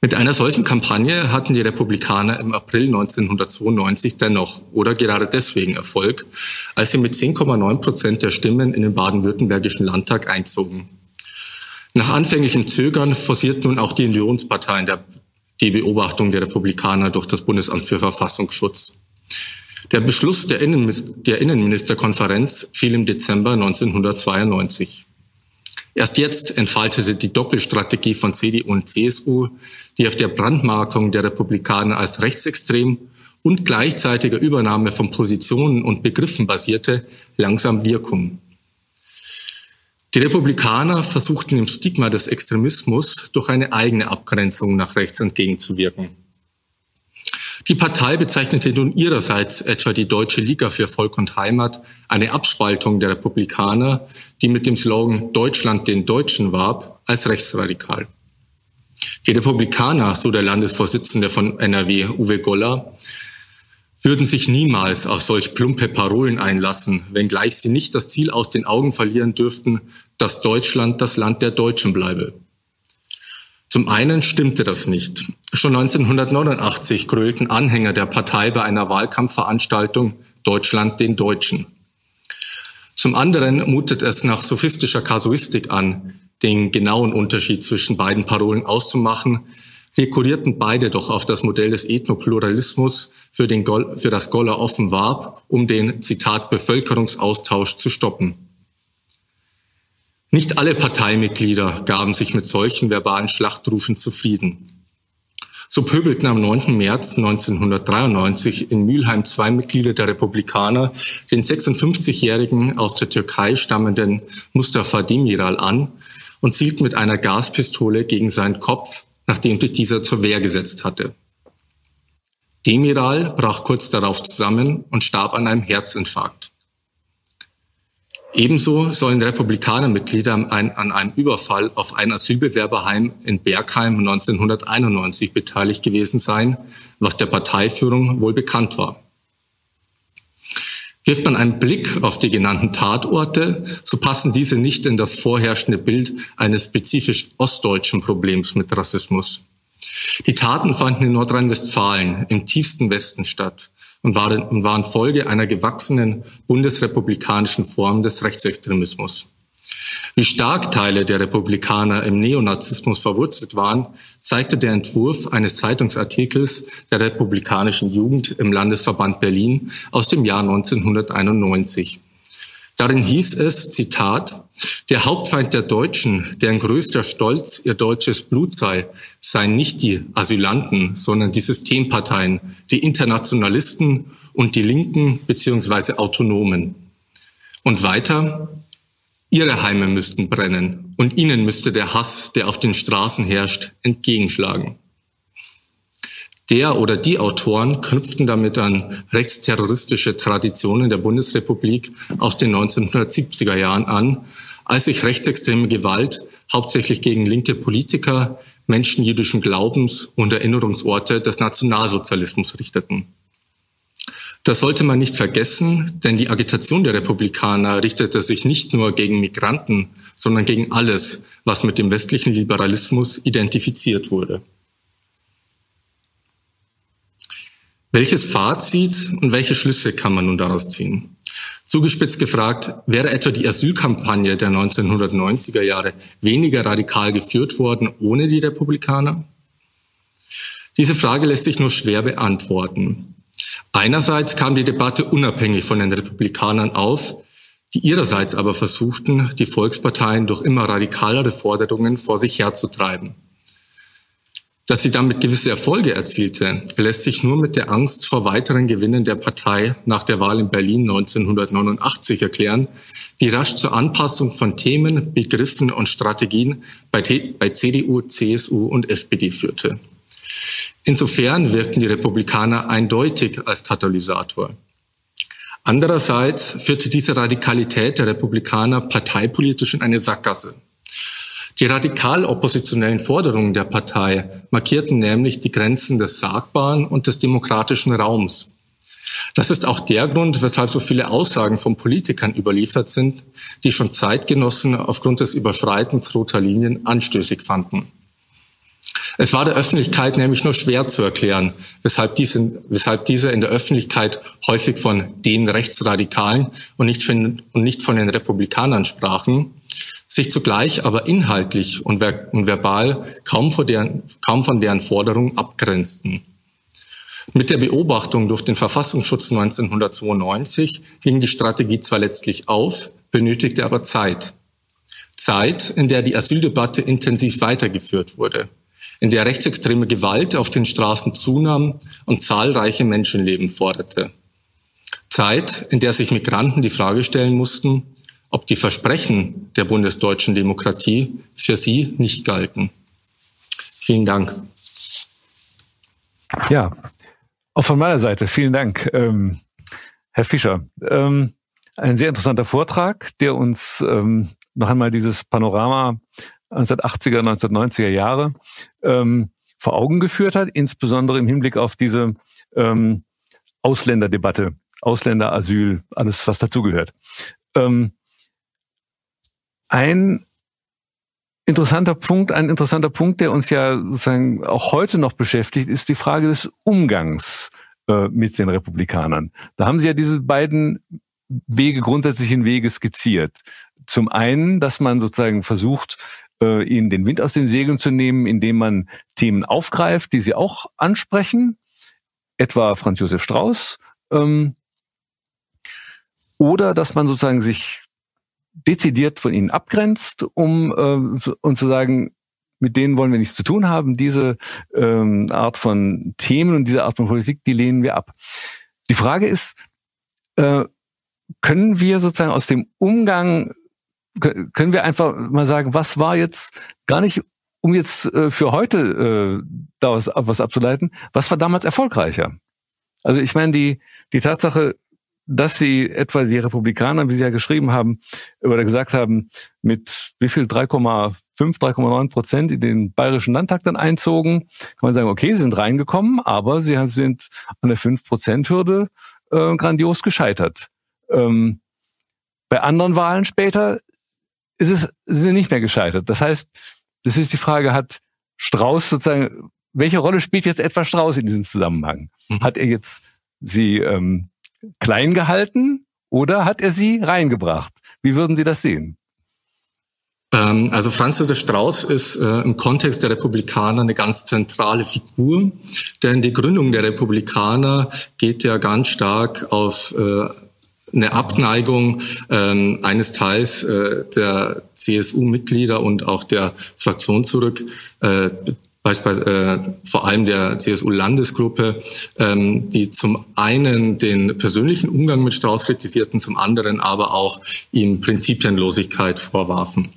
Mit einer solchen Kampagne hatten die Republikaner im April 1992 dennoch oder gerade deswegen Erfolg, als sie mit 10,9 Prozent der Stimmen in den baden-württembergischen Landtag einzogen. Nach anfänglichem Zögern forciert nun auch die Unionsparteien der, die Beobachtung der Republikaner durch das Bundesamt für Verfassungsschutz. Der Beschluss der, Innenministerkonferenz fiel im Dezember 1992. Erst jetzt entfaltete die Doppelstrategie von CDU und CSU, die auf der Brandmarkung der Republikaner als rechtsextrem und gleichzeitiger Übernahme von Positionen und Begriffen basierte, langsam Wirkung. Die Republikaner versuchten dem Stigma des Extremismus durch eine eigene Abgrenzung nach rechts entgegenzuwirken. Die Partei bezeichnete nun ihrerseits etwa die Deutsche Liga für Volk und Heimat, eine Abspaltung der Republikaner, die mit dem Slogan Deutschland den Deutschen warb, als rechtsradikal. Die Republikaner, so der Landesvorsitzende von NRW, Uwe Goller, würden sich niemals auf solch plumpe Parolen einlassen, wenngleich sie nicht das Ziel aus den Augen verlieren dürften, dass Deutschland das Land der Deutschen bleibe. Zum einen stimmte das nicht. Schon 1989 grölten Anhänger der Partei bei einer Wahlkampfveranstaltung Deutschland den Deutschen. Zum anderen mutet es nach sophistischer Kasuistik an, den genauen Unterschied zwischen beiden Parolen auszumachen, rekurrierten beide doch auf das Modell des Ethnopluralismus, für, den Gol für das Goller offen warb, um den, Zitat, Bevölkerungsaustausch zu stoppen. Nicht alle Parteimitglieder gaben sich mit solchen verbalen Schlachtrufen zufrieden. So pöbelten am 9. März 1993 in Mülheim zwei Mitglieder der Republikaner den 56-jährigen aus der Türkei stammenden Mustafa Demiral an und zielten mit einer Gaspistole gegen seinen Kopf, nachdem sich dieser zur Wehr gesetzt hatte. Demiral brach kurz darauf zusammen und starb an einem Herzinfarkt. Ebenso sollen Republikanermitglieder an einem Überfall auf ein Asylbewerberheim in Bergheim 1991 beteiligt gewesen sein, was der Parteiführung wohl bekannt war. Wirft man einen Blick auf die genannten Tatorte, so passen diese nicht in das vorherrschende Bild eines spezifisch ostdeutschen Problems mit Rassismus. Die Taten fanden in Nordrhein-Westfalen im tiefsten Westen statt und waren, und waren Folge einer gewachsenen bundesrepublikanischen Form des Rechtsextremismus. Wie stark Teile der Republikaner im Neonazismus verwurzelt waren, zeigte der Entwurf eines Zeitungsartikels der republikanischen Jugend im Landesverband Berlin aus dem Jahr 1991. Darin hieß es, Zitat, der Hauptfeind der Deutschen, deren größter Stolz ihr deutsches Blut sei, seien nicht die Asylanten, sondern die Systemparteien, die Internationalisten und die Linken bzw. Autonomen. Und weiter, ihre Heime müssten brennen und ihnen müsste der Hass, der auf den Straßen herrscht, entgegenschlagen. Der oder die Autoren knüpften damit an rechtsterroristische Traditionen der Bundesrepublik aus den 1970er Jahren an, als sich rechtsextreme Gewalt hauptsächlich gegen linke Politiker, Menschen jüdischen Glaubens und Erinnerungsorte des Nationalsozialismus richteten. Das sollte man nicht vergessen, denn die Agitation der Republikaner richtete sich nicht nur gegen Migranten, sondern gegen alles, was mit dem westlichen Liberalismus identifiziert wurde. Welches Fazit und welche Schlüsse kann man nun daraus ziehen? Zugespitzt gefragt, wäre etwa die Asylkampagne der 1990er Jahre weniger radikal geführt worden ohne die Republikaner? Diese Frage lässt sich nur schwer beantworten. Einerseits kam die Debatte unabhängig von den Republikanern auf, die ihrerseits aber versuchten, die Volksparteien durch immer radikalere Forderungen vor sich herzutreiben. Dass sie damit gewisse Erfolge erzielte, lässt sich nur mit der Angst vor weiteren Gewinnen der Partei nach der Wahl in Berlin 1989 erklären, die rasch zur Anpassung von Themen, Begriffen und Strategien bei, bei CDU, CSU und SPD führte. Insofern wirkten die Republikaner eindeutig als Katalysator. Andererseits führte diese Radikalität der Republikaner parteipolitisch in eine Sackgasse. Die radikal oppositionellen Forderungen der Partei markierten nämlich die Grenzen des Sagbaren und des demokratischen Raums. Das ist auch der Grund, weshalb so viele Aussagen von Politikern überliefert sind, die schon Zeitgenossen aufgrund des Überschreitens roter Linien anstößig fanden. Es war der Öffentlichkeit nämlich nur schwer zu erklären, weshalb diese, weshalb diese in der Öffentlichkeit häufig von den Rechtsradikalen und nicht, von, und nicht von den Republikanern sprachen, sich zugleich aber inhaltlich und, ver und verbal kaum von, deren, kaum von deren Forderungen abgrenzten. Mit der Beobachtung durch den Verfassungsschutz 1992 ging die Strategie zwar letztlich auf, benötigte aber Zeit. Zeit, in der die Asyldebatte intensiv weitergeführt wurde in der rechtsextreme Gewalt auf den Straßen zunahm und zahlreiche Menschenleben forderte. Zeit, in der sich Migranten die Frage stellen mussten, ob die Versprechen der bundesdeutschen Demokratie für sie nicht galten. Vielen Dank. Ja, auch von meiner Seite vielen Dank, ähm, Herr Fischer. Ähm, ein sehr interessanter Vortrag, der uns ähm, noch einmal dieses Panorama 1980er, 1990er Jahre ähm, vor Augen geführt hat, insbesondere im Hinblick auf diese ähm, Ausländerdebatte, Ausländerasyl, alles was dazugehört. Ähm, ein interessanter Punkt, ein interessanter Punkt, der uns ja sozusagen auch heute noch beschäftigt, ist die Frage des Umgangs äh, mit den Republikanern. Da haben Sie ja diese beiden Wege, grundsätzlichen Wege skizziert. Zum einen, dass man sozusagen versucht, äh, ihnen den Wind aus den Segeln zu nehmen, indem man Themen aufgreift, die sie auch ansprechen, etwa Franz Josef Strauß, ähm, oder dass man sozusagen sich dezidiert von ihnen abgrenzt, um äh, und zu sagen, mit denen wollen wir nichts zu tun haben. Diese ähm, Art von Themen und diese Art von Politik, die lehnen wir ab. Die Frage ist, äh, können wir sozusagen aus dem Umgang können wir einfach mal sagen, was war jetzt gar nicht, um jetzt äh, für heute äh, daraus was abzuleiten, was war damals erfolgreicher? Also ich meine, die, die Tatsache, dass sie etwa die Republikaner, wie sie ja geschrieben haben, oder gesagt haben, mit wie viel 3,5, 3,9 Prozent in den Bayerischen Landtag dann einzogen, kann man sagen, okay, sie sind reingekommen, aber sie sind an der 5-Prozent-Hürde äh, grandios gescheitert. Ähm, bei anderen Wahlen später ist es sind sie nicht mehr gescheitert. Das heißt, das ist die Frage, hat Strauß sozusagen, welche Rolle spielt jetzt etwa Strauß in diesem Zusammenhang? Mhm. Hat er jetzt sie ähm, klein gehalten oder hat er sie reingebracht? Wie würden Sie das sehen? Ähm, also Franz Josef Strauß ist äh, im Kontext der Republikaner eine ganz zentrale Figur, denn die Gründung der Republikaner geht ja ganz stark auf äh, eine Abneigung ähm, eines Teils äh, der CSU-Mitglieder und auch der Fraktion zurück, äh, beispielsweise äh, vor allem der CSU-Landesgruppe, ähm, die zum einen den persönlichen Umgang mit Strauß kritisierten, zum anderen aber auch ihm Prinzipienlosigkeit vorwarfen.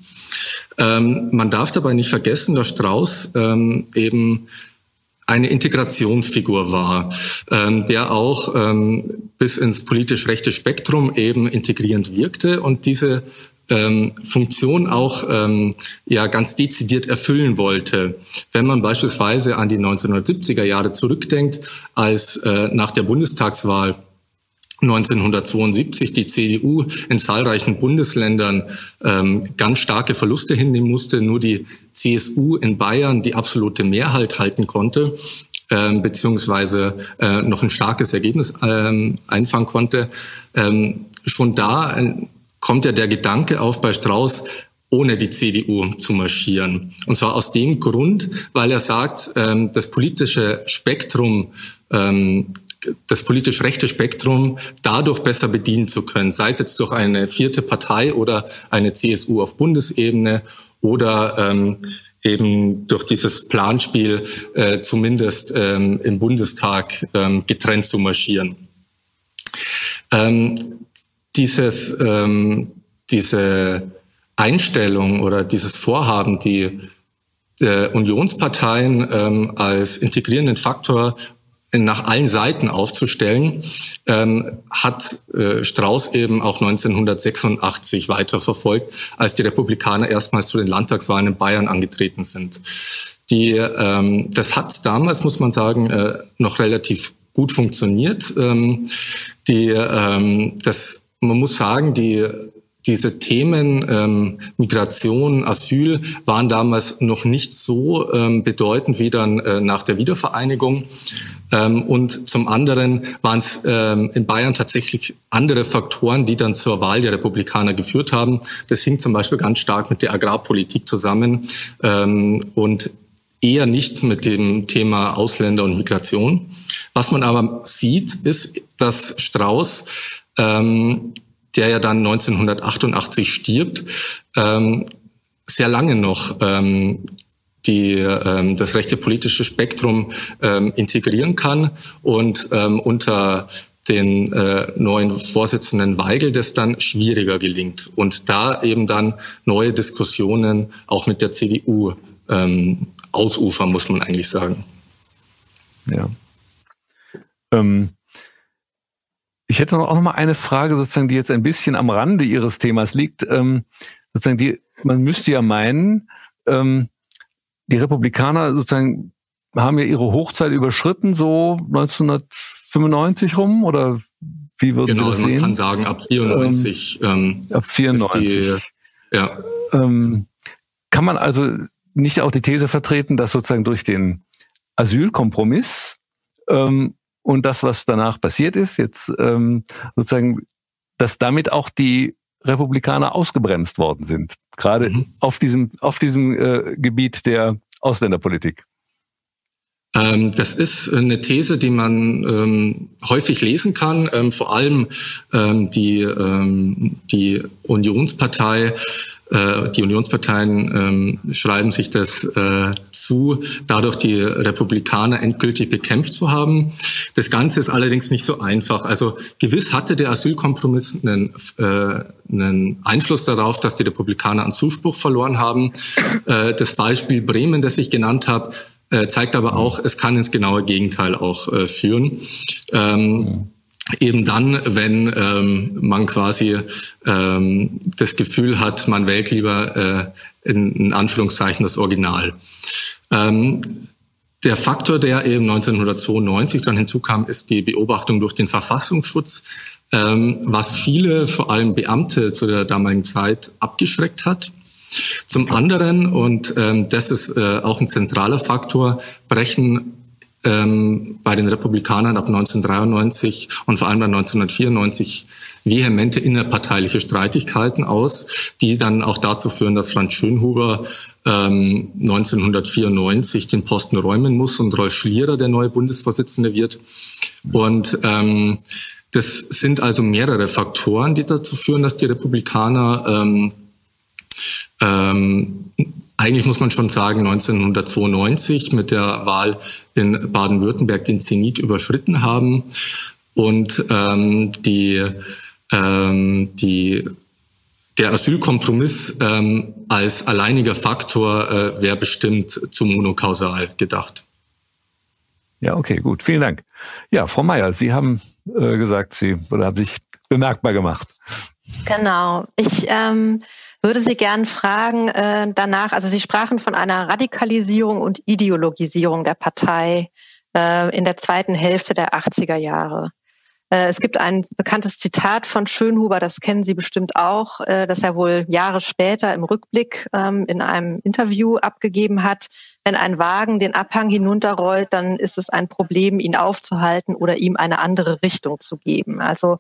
Ähm, man darf dabei nicht vergessen, dass Strauß ähm, eben eine Integrationsfigur war, ähm, der auch ähm, bis ins politisch rechte Spektrum eben integrierend wirkte und diese ähm, Funktion auch ähm, ja ganz dezidiert erfüllen wollte. Wenn man beispielsweise an die 1970er Jahre zurückdenkt, als äh, nach der Bundestagswahl 1972 die CDU in zahlreichen Bundesländern ähm, ganz starke Verluste hinnehmen musste, nur die CSU in Bayern die absolute Mehrheit halten konnte, ähm, beziehungsweise äh, noch ein starkes Ergebnis ähm, einfangen konnte. Ähm, schon da äh, kommt ja der Gedanke auf bei Strauß, ohne die CDU zu marschieren. Und zwar aus dem Grund, weil er sagt, ähm, das politische Spektrum ähm, das politisch rechte Spektrum dadurch besser bedienen zu können, sei es jetzt durch eine vierte Partei oder eine CSU auf Bundesebene oder ähm, eben durch dieses Planspiel äh, zumindest im Bundestag getrennt zu marschieren. Dieses, ähm, diese Einstellung oder dieses Vorhaben, die äh, Unionsparteien ähm, als integrierenden Faktor nach allen Seiten aufzustellen, ähm, hat äh, Strauß eben auch 1986 weiterverfolgt, als die Republikaner erstmals zu den Landtagswahlen in Bayern angetreten sind. Die, ähm, das hat damals, muss man sagen, äh, noch relativ gut funktioniert. Ähm, die, ähm, das, man muss sagen, die diese Themen ähm, Migration, Asyl waren damals noch nicht so ähm, bedeutend wie dann äh, nach der Wiedervereinigung. Ähm, und zum anderen waren es ähm, in Bayern tatsächlich andere Faktoren, die dann zur Wahl der Republikaner geführt haben. Das hing zum Beispiel ganz stark mit der Agrarpolitik zusammen ähm, und eher nicht mit dem Thema Ausländer und Migration. Was man aber sieht, ist, dass Strauß ähm, der ja dann 1988 stirbt, ähm, sehr lange noch ähm, die, ähm, das rechte politische Spektrum ähm, integrieren kann und ähm, unter den äh, neuen Vorsitzenden Weigel das dann schwieriger gelingt und da eben dann neue Diskussionen auch mit der CDU ähm, ausufern, muss man eigentlich sagen. Ja. Ähm, ich hätte auch noch mal eine Frage, sozusagen, die jetzt ein bisschen am Rande Ihres Themas liegt. Ähm, sozusagen, die, man müsste ja meinen, ähm, die Republikaner sozusagen haben ja ihre Hochzeit überschritten, so 1995 rum, oder wie würden genau, Sie das sehen? Genau, man kann sagen, ab 94. Ähm, ähm, ab 94. Die, ja. Ähm, kann man also nicht auch die These vertreten, dass sozusagen durch den Asylkompromiss ähm, und das, was danach passiert ist, jetzt ähm, sozusagen, dass damit auch die Republikaner ausgebremst worden sind, gerade mhm. auf diesem auf diesem äh, Gebiet der Ausländerpolitik. Ähm, das ist eine These, die man ähm, häufig lesen kann. Ähm, vor allem ähm, die, ähm, die Unionspartei die Unionsparteien ähm, schreiben sich das äh, zu, dadurch die Republikaner endgültig bekämpft zu haben. Das Ganze ist allerdings nicht so einfach. Also gewiss hatte der Asylkompromiss einen, äh, einen Einfluss darauf, dass die Republikaner an Zuspruch verloren haben. Äh, das Beispiel Bremen, das ich genannt habe, äh, zeigt aber auch, es kann ins genaue Gegenteil auch äh, führen. Ähm, eben dann, wenn ähm, man quasi ähm, das Gefühl hat, man wählt lieber äh, in, in Anführungszeichen das Original. Ähm, der Faktor, der eben 1992 dann hinzukam, ist die Beobachtung durch den Verfassungsschutz, ähm, was viele, vor allem Beamte zu der damaligen Zeit, abgeschreckt hat. Zum anderen, und ähm, das ist äh, auch ein zentraler Faktor, brechen ähm, bei den Republikanern ab 1993 und vor allem dann 1994 vehemente innerparteiliche Streitigkeiten aus, die dann auch dazu führen, dass Franz Schönhuber ähm, 1994 den Posten räumen muss und Rolf Schlierer der neue Bundesvorsitzende wird. Und ähm, das sind also mehrere Faktoren, die dazu führen, dass die Republikaner ähm, ähm, eigentlich muss man schon sagen, 1992 mit der Wahl in Baden-Württemberg den Zenit überschritten haben und ähm, die, ähm, die, der Asylkompromiss ähm, als alleiniger Faktor äh, wäre bestimmt zu monokausal gedacht. Ja, okay, gut. Vielen Dank. Ja, Frau Mayer, Sie haben äh, gesagt, Sie oder haben sich bemerkbar gemacht. Genau. Ich ähm, würde Sie gern fragen äh, danach, also Sie sprachen von einer Radikalisierung und Ideologisierung der Partei äh, in der zweiten Hälfte der 80er Jahre. Äh, es gibt ein bekanntes Zitat von Schönhuber, das kennen Sie bestimmt auch, äh, das er wohl Jahre später im Rückblick ähm, in einem Interview abgegeben hat. Wenn ein Wagen den Abhang hinunterrollt, dann ist es ein Problem, ihn aufzuhalten oder ihm eine andere Richtung zu geben. Also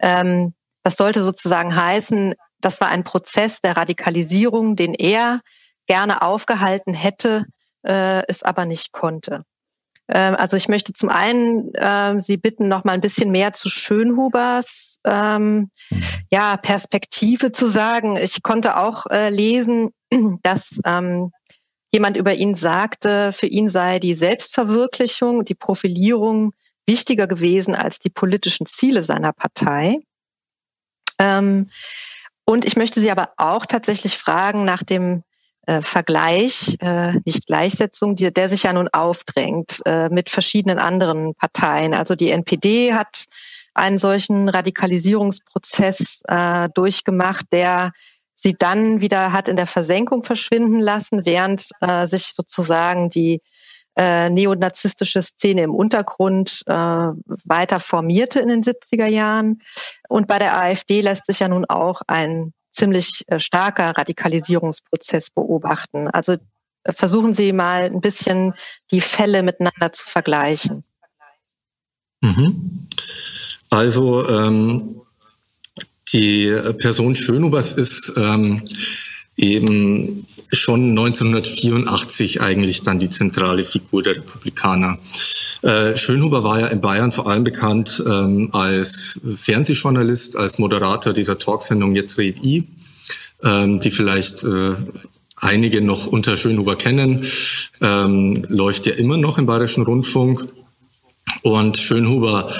ähm, das sollte sozusagen heißen, das war ein Prozess der Radikalisierung, den er gerne aufgehalten hätte, äh, es aber nicht konnte. Ähm, also ich möchte zum einen äh, Sie bitten, noch mal ein bisschen mehr zu Schönhubers ähm, ja, Perspektive zu sagen. Ich konnte auch äh, lesen, dass ähm, jemand über ihn sagte, für ihn sei die Selbstverwirklichung die Profilierung wichtiger gewesen als die politischen Ziele seiner Partei. Ähm, und ich möchte Sie aber auch tatsächlich fragen nach dem äh, Vergleich, äh, nicht Gleichsetzung, die, der sich ja nun aufdrängt äh, mit verschiedenen anderen Parteien. Also die NPD hat einen solchen Radikalisierungsprozess äh, durchgemacht, der sie dann wieder hat in der Versenkung verschwinden lassen, während äh, sich sozusagen die äh, neonazistische Szene im Untergrund äh, weiter formierte in den 70er Jahren. Und bei der AfD lässt sich ja nun auch ein ziemlich äh, starker Radikalisierungsprozess beobachten. Also äh, versuchen Sie mal ein bisschen die Fälle miteinander zu vergleichen. Mhm. Also ähm, die Person Schönubers ist ähm, eben schon 1984 eigentlich dann die zentrale Figur der Republikaner. Äh, Schönhuber war ja in Bayern vor allem bekannt ähm, als Fernsehjournalist, als Moderator dieser Talksendung Jetzt red I, ähm, die vielleicht äh, einige noch unter Schönhuber kennen, ähm, läuft ja immer noch im Bayerischen Rundfunk. Und Schönhuber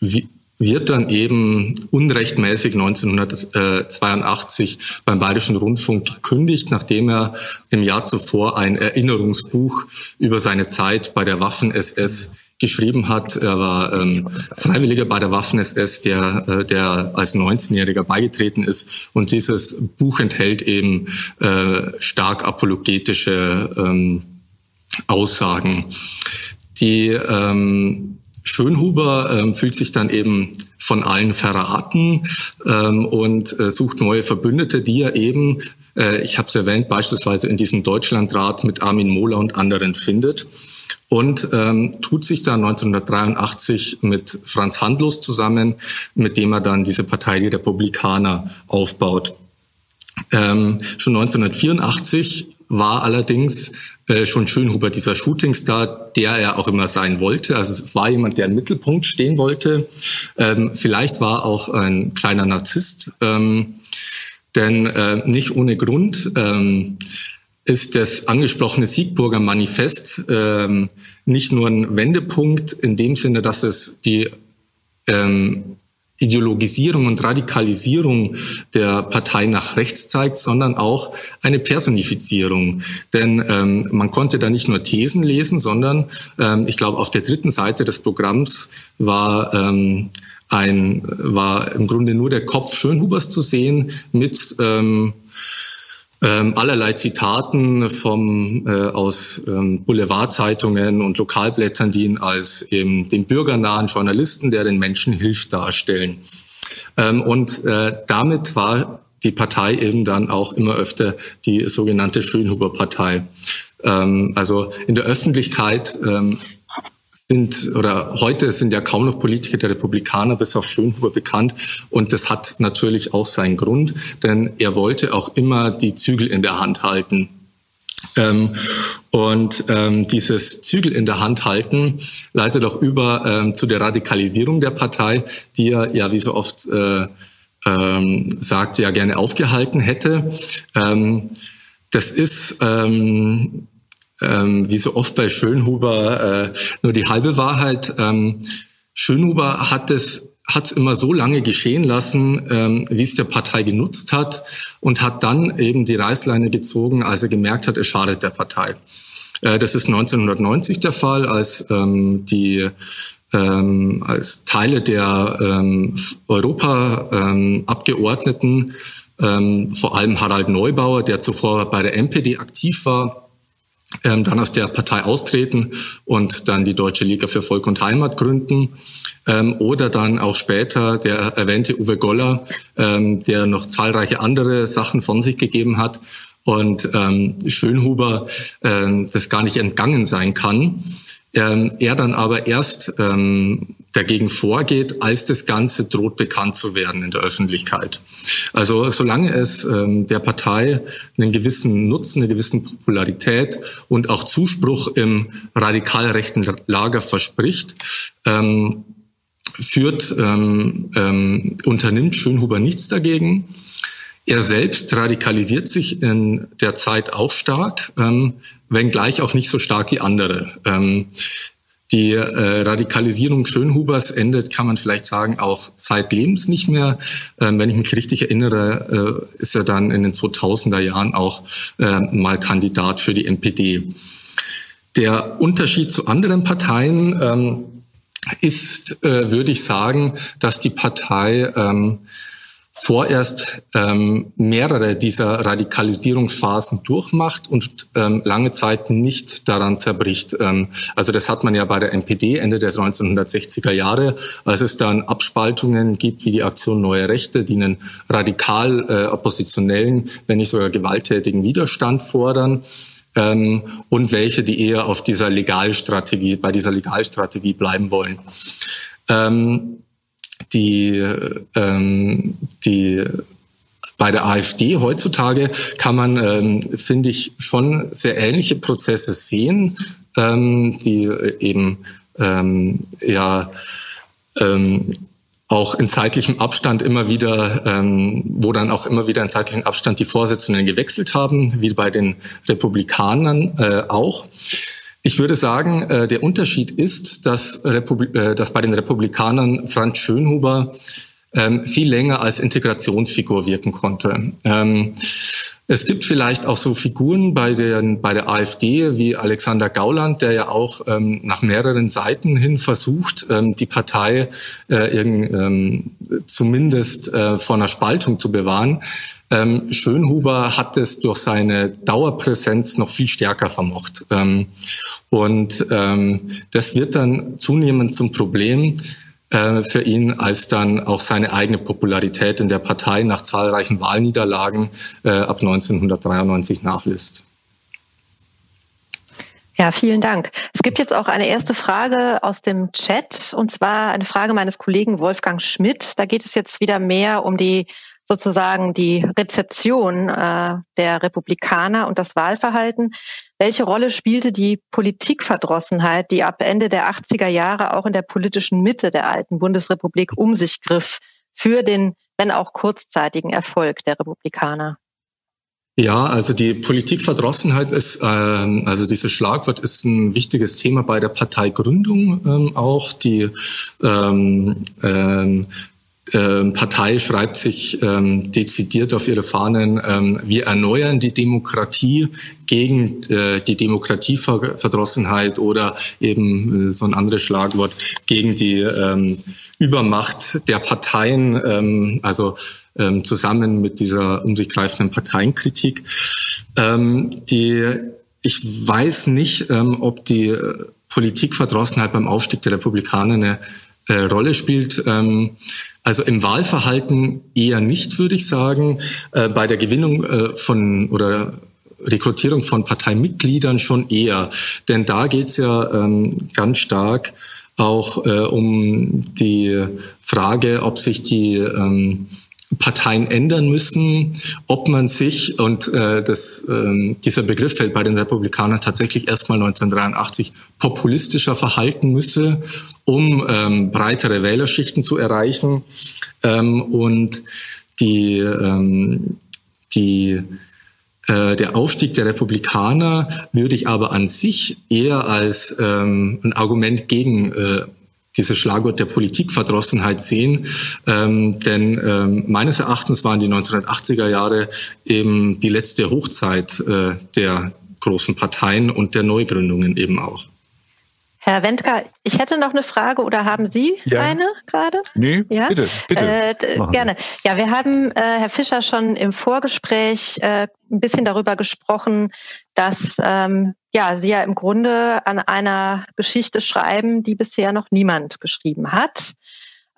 wie, wird dann eben unrechtmäßig 1982 beim Bayerischen Rundfunk gekündigt, nachdem er im Jahr zuvor ein Erinnerungsbuch über seine Zeit bei der Waffen-SS geschrieben hat. Er war ähm, Freiwilliger bei der Waffen-SS, der, äh, der als 19-Jähriger beigetreten ist. Und dieses Buch enthält eben äh, stark apologetische ähm, Aussagen. Die ähm, Schönhuber ähm, fühlt sich dann eben von allen verraten ähm, und äh, sucht neue Verbündete, die er eben, äh, ich habe es erwähnt, beispielsweise in diesem Deutschlandrat mit Armin Mohler und anderen findet und ähm, tut sich dann 1983 mit Franz Handlos zusammen, mit dem er dann diese Partei die Republikaner aufbaut. Ähm, schon 1984 war allerdings äh, schon Schönhuber dieser Shootingstar, der er auch immer sein wollte. Also es war jemand, der im Mittelpunkt stehen wollte. Ähm, vielleicht war auch ein kleiner Narzisst, ähm, denn äh, nicht ohne Grund ähm, ist das angesprochene Siegburger Manifest ähm, nicht nur ein Wendepunkt in dem Sinne, dass es die ähm, Ideologisierung und Radikalisierung der Partei nach rechts zeigt, sondern auch eine Personifizierung. Denn ähm, man konnte da nicht nur Thesen lesen, sondern ähm, ich glaube, auf der dritten Seite des Programms war ähm, ein war im Grunde nur der Kopf Schönhubers zu sehen mit ähm, ähm, allerlei Zitaten vom, äh, aus ähm, Boulevardzeitungen und Lokalblättern, die ihn als eben den bürgernahen Journalisten, der den Menschen hilft, darstellen. Ähm, und äh, damit war die Partei eben dann auch immer öfter die sogenannte Schönhuber-Partei. Ähm, also in der Öffentlichkeit ähm, sind oder heute sind ja kaum noch Politiker der Republikaner bis auf Schönhuber bekannt und das hat natürlich auch seinen Grund, denn er wollte auch immer die Zügel in der Hand halten. Ähm, und ähm, dieses Zügel in der Hand halten leitet auch über ähm, zu der Radikalisierung der Partei, die er ja wie so oft äh, ähm, sagt, ja gerne aufgehalten hätte. Ähm, das ist ähm, ähm, wie so oft bei Schönhuber äh, nur die halbe Wahrheit. Ähm, Schönhuber hat es hat immer so lange geschehen lassen, ähm, wie es der Partei genutzt hat und hat dann eben die Reißleine gezogen, als er gemerkt hat, es schadet der Partei. Äh, das ist 1990 der Fall, als ähm, die ähm, als Teile der ähm, Europa-Abgeordneten, ähm, vor allem Harald Neubauer, der zuvor bei der MPD aktiv war, ähm, dann aus der Partei austreten und dann die Deutsche Liga für Volk und Heimat gründen. Ähm, oder dann auch später der erwähnte Uwe Goller, ähm, der noch zahlreiche andere Sachen von sich gegeben hat und ähm, Schönhuber äh, das gar nicht entgangen sein kann. Ähm, er dann aber erst ähm, dagegen vorgeht, als das Ganze droht bekannt zu werden in der Öffentlichkeit. Also solange es ähm, der Partei einen gewissen Nutzen, eine gewissen Popularität und auch Zuspruch im radikal rechten Lager verspricht, ähm, führt, ähm, ähm, unternimmt Schönhuber nichts dagegen. Er selbst radikalisiert sich in der Zeit auch stark, ähm, wenngleich auch nicht so stark wie andere. Ähm, die äh, Radikalisierung Schönhubers endet, kann man vielleicht sagen, auch zeitlebens nicht mehr. Ähm, wenn ich mich richtig erinnere, äh, ist er dann in den 2000er Jahren auch äh, mal Kandidat für die NPD. Der Unterschied zu anderen Parteien ähm, ist, äh, würde ich sagen, dass die Partei ähm, vorerst ähm, mehrere dieser Radikalisierungsphasen durchmacht und ähm, lange Zeit nicht daran zerbricht. Ähm, also das hat man ja bei der NPD Ende der 1960er Jahre, als es dann Abspaltungen gibt wie die Aktion Neue Rechte, die einen radikal äh, oppositionellen, wenn nicht sogar gewalttätigen Widerstand fordern ähm, und welche, die eher auf dieser Legalstrategie, bei dieser Legalstrategie bleiben wollen. Ähm, die, ähm, die bei der AfD heutzutage kann man, ähm, finde ich, schon sehr ähnliche Prozesse sehen, ähm, die eben ähm, ja ähm, auch in zeitlichem Abstand immer wieder, ähm, wo dann auch immer wieder in zeitlichem Abstand die Vorsitzenden gewechselt haben, wie bei den Republikanern äh, auch. Ich würde sagen, äh, der Unterschied ist, dass, Republi äh, dass bei den Republikanern Franz Schönhuber ähm, viel länger als Integrationsfigur wirken konnte. Ähm, es gibt vielleicht auch so Figuren bei, den, bei der AfD wie Alexander Gauland, der ja auch ähm, nach mehreren Seiten hin versucht, ähm, die Partei äh, irgend, ähm, zumindest äh, vor einer Spaltung zu bewahren. Ähm, Schönhuber hat es durch seine Dauerpräsenz noch viel stärker vermocht. Ähm, und ähm, das wird dann zunehmend zum Problem, äh, für ihn, als dann auch seine eigene Popularität in der Partei nach zahlreichen Wahlniederlagen äh, ab 1993 nachlässt. Ja, vielen Dank. Es gibt jetzt auch eine erste Frage aus dem Chat, und zwar eine Frage meines Kollegen Wolfgang Schmidt. Da geht es jetzt wieder mehr um die sozusagen die Rezeption äh, der Republikaner und das Wahlverhalten. Welche Rolle spielte die Politikverdrossenheit, die ab Ende der 80er Jahre auch in der politischen Mitte der alten Bundesrepublik um sich griff, für den, wenn auch kurzzeitigen Erfolg der Republikaner? Ja, also die Politikverdrossenheit ist, ähm, also dieses Schlagwort ist ein wichtiges Thema bei der Parteigründung ähm, auch. Die ähm, ähm, Partei schreibt sich ähm, dezidiert auf ihre Fahnen, ähm, wir erneuern die Demokratie gegen äh, die Demokratieverdrossenheit oder eben äh, so ein anderes Schlagwort gegen die ähm, Übermacht der Parteien, ähm, also ähm, zusammen mit dieser um sich greifenden Parteienkritik. Ähm, die, ich weiß nicht, ähm, ob die äh, Politikverdrossenheit beim Aufstieg der Republikaner eine äh, Rolle spielt. Ähm, also im Wahlverhalten eher nicht, würde ich sagen. Äh, bei der Gewinnung äh, von oder Rekrutierung von Parteimitgliedern schon eher. Denn da geht es ja ähm, ganz stark auch äh, um die Frage, ob sich die ähm, Parteien ändern müssen, ob man sich, und äh, das, äh, dieser Begriff fällt bei den Republikanern tatsächlich erstmal 1983, populistischer verhalten müsse, um ähm, breitere Wählerschichten zu erreichen. Ähm, und die, ähm, die, äh, der Aufstieg der Republikaner würde ich aber an sich eher als ähm, ein Argument gegen äh, dieses Schlagwort der Politikverdrossenheit sehen. Ähm, denn ähm, meines Erachtens waren die 1980er Jahre eben die letzte Hochzeit äh, der großen Parteien und der Neugründungen eben auch. Herr Wendker, ich hätte noch eine Frage oder haben Sie ja. eine gerade? Nee, ja? bitte, bitte. Äh, gerne. Ja, wir haben, äh, Herr Fischer, schon im Vorgespräch äh, ein bisschen darüber gesprochen, dass ähm, ja, Sie ja im Grunde an einer Geschichte schreiben, die bisher noch niemand geschrieben hat.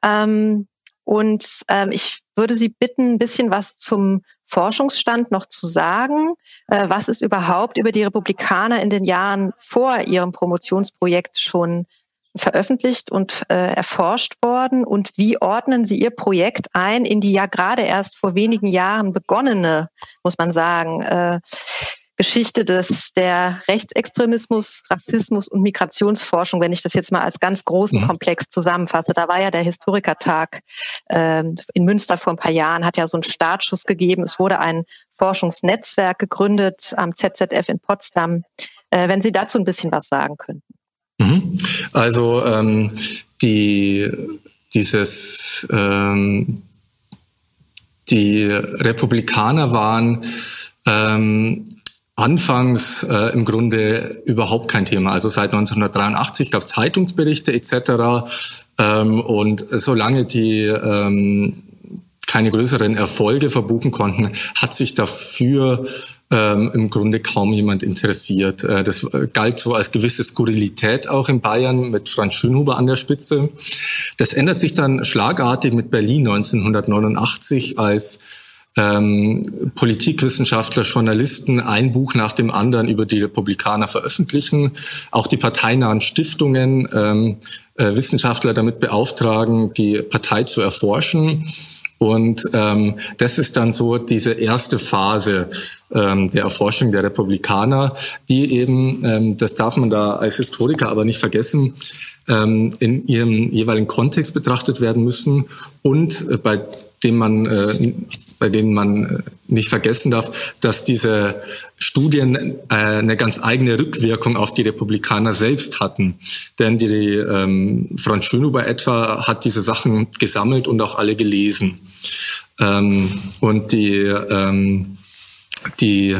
Ähm, und ähm, ich würde Sie bitten, ein bisschen was zum Forschungsstand noch zu sagen. Äh, was ist überhaupt über die Republikaner in den Jahren vor ihrem Promotionsprojekt schon veröffentlicht und äh, erforscht worden? Und wie ordnen Sie Ihr Projekt ein in die ja gerade erst vor wenigen Jahren begonnene, muss man sagen, äh, Geschichte des, der Rechtsextremismus, Rassismus und Migrationsforschung, wenn ich das jetzt mal als ganz großen mhm. Komplex zusammenfasse. Da war ja der Historikertag äh, in Münster vor ein paar Jahren, hat ja so einen Startschuss gegeben. Es wurde ein Forschungsnetzwerk gegründet am ZZF in Potsdam. Äh, wenn Sie dazu ein bisschen was sagen könnten. Mhm. Also ähm, die, dieses ähm, die Republikaner waren ähm, anfangs äh, im Grunde überhaupt kein Thema. Also seit 1983 gab es Zeitungsberichte etc. Ähm, und solange die ähm, keine größeren Erfolge verbuchen konnten, hat sich dafür ähm, im Grunde kaum jemand interessiert. Äh, das galt so als gewisse Skurrilität auch in Bayern mit Franz Schönhuber an der Spitze. Das ändert sich dann schlagartig mit Berlin 1989, als ähm, Politikwissenschaftler, Journalisten ein Buch nach dem anderen über die Republikaner veröffentlichen, auch die parteinahen Stiftungen ähm, äh, Wissenschaftler damit beauftragen, die Partei zu erforschen. Und ähm, das ist dann so diese erste Phase ähm, der Erforschung der Republikaner, die eben, ähm, das darf man da als Historiker aber nicht vergessen, ähm, in ihrem jeweiligen Kontext betrachtet werden müssen und äh, bei dem man äh, bei denen man äh, nicht vergessen darf, dass diese Studien äh, eine ganz eigene Rückwirkung auf die Republikaner selbst hatten. Denn die ähm, Franz Schönhuber etwa hat diese Sachen gesammelt und auch alle gelesen. Ähm, und die, ähm, die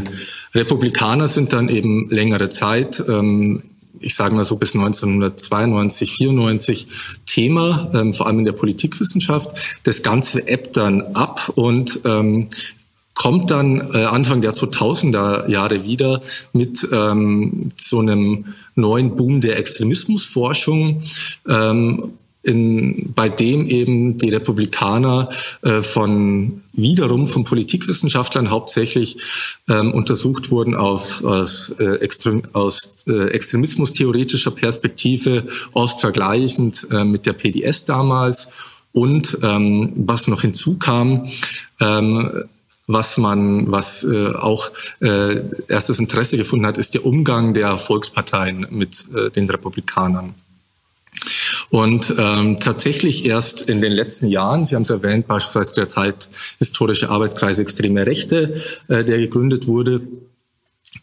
Republikaner sind dann eben längere Zeit ähm, ich sage mal so bis 1992, 94 Thema, ähm, vor allem in der Politikwissenschaft. Das Ganze ebbt dann ab und ähm, kommt dann äh, Anfang der 2000er Jahre wieder mit ähm, so einem neuen Boom der Extremismusforschung. Ähm, in, bei dem eben die Republikaner äh, von wiederum von Politikwissenschaftlern hauptsächlich ähm, untersucht wurden auf, aus, äh, Extrem, aus äh, extremismustheoretischer Perspektive, oft vergleichend äh, mit der PDS damals. Und ähm, was noch hinzukam, ähm, was man, was äh, auch äh, erstes Interesse gefunden hat, ist der Umgang der Volksparteien mit äh, den Republikanern. Und ähm, tatsächlich erst in den letzten Jahren, Sie haben es erwähnt, beispielsweise der Zeit historische Arbeitskreis Extreme Rechte, äh, der gegründet wurde,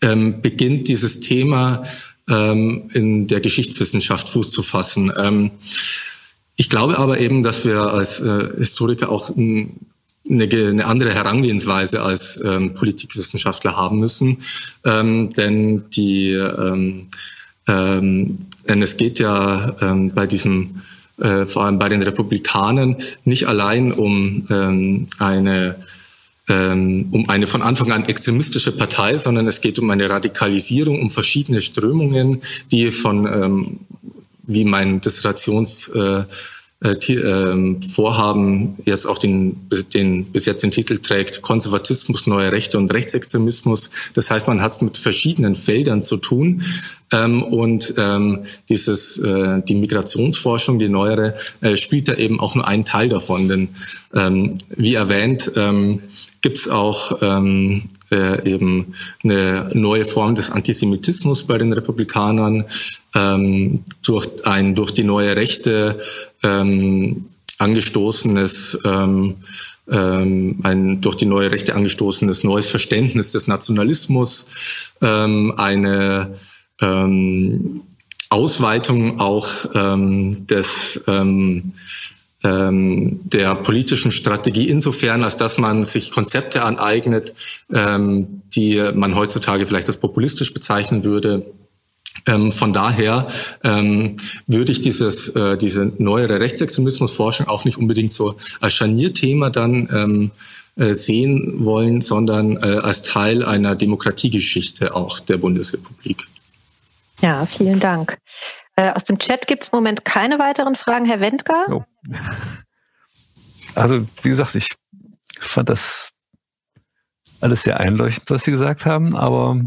ähm, beginnt dieses Thema ähm, in der Geschichtswissenschaft Fuß zu fassen. Ähm, ich glaube aber eben, dass wir als äh, Historiker auch eine, eine andere Herangehensweise als ähm, Politikwissenschaftler haben müssen, ähm, denn die ähm, ähm, denn es geht ja ähm, bei diesem, äh, vor allem bei den Republikanern, nicht allein um ähm, eine ähm, um eine von Anfang an extremistische Partei, sondern es geht um eine Radikalisierung, um verschiedene Strömungen, die von, ähm, wie mein Dissertations äh, Vorhaben jetzt auch den, den bis jetzt den Titel trägt Konservatismus, neue Rechte und Rechtsextremismus. Das heißt, man hat es mit verschiedenen Feldern zu tun ähm, und ähm, dieses äh, die Migrationsforschung, die neuere, äh, spielt da eben auch nur einen Teil davon. Denn ähm, wie erwähnt ähm, gibt es auch ähm, äh, eben eine neue Form des Antisemitismus bei den Republikanern, ähm, durch ein durch die neue Rechte ähm, angestoßenes ähm, ähm, ein durch die neue Rechte angestoßenes neues Verständnis des Nationalismus, ähm, eine ähm, Ausweitung auch des ähm, der politischen Strategie insofern, als dass man sich Konzepte aneignet, ähm, die man heutzutage vielleicht als populistisch bezeichnen würde, Ähm, von daher ähm, würde ich dieses, äh, diese neuere Rechtsextremismusforschung auch nicht unbedingt so als Scharnierthema dann ähm, äh, sehen wollen, sondern äh, als Teil einer Demokratiegeschichte auch der Bundesrepublik. Ja, vielen Dank. Äh, aus dem Chat gibt es im Moment keine weiteren Fragen. Herr Wendker? Oh. Also, wie gesagt, ich fand das alles sehr einleuchtend, was Sie gesagt haben, aber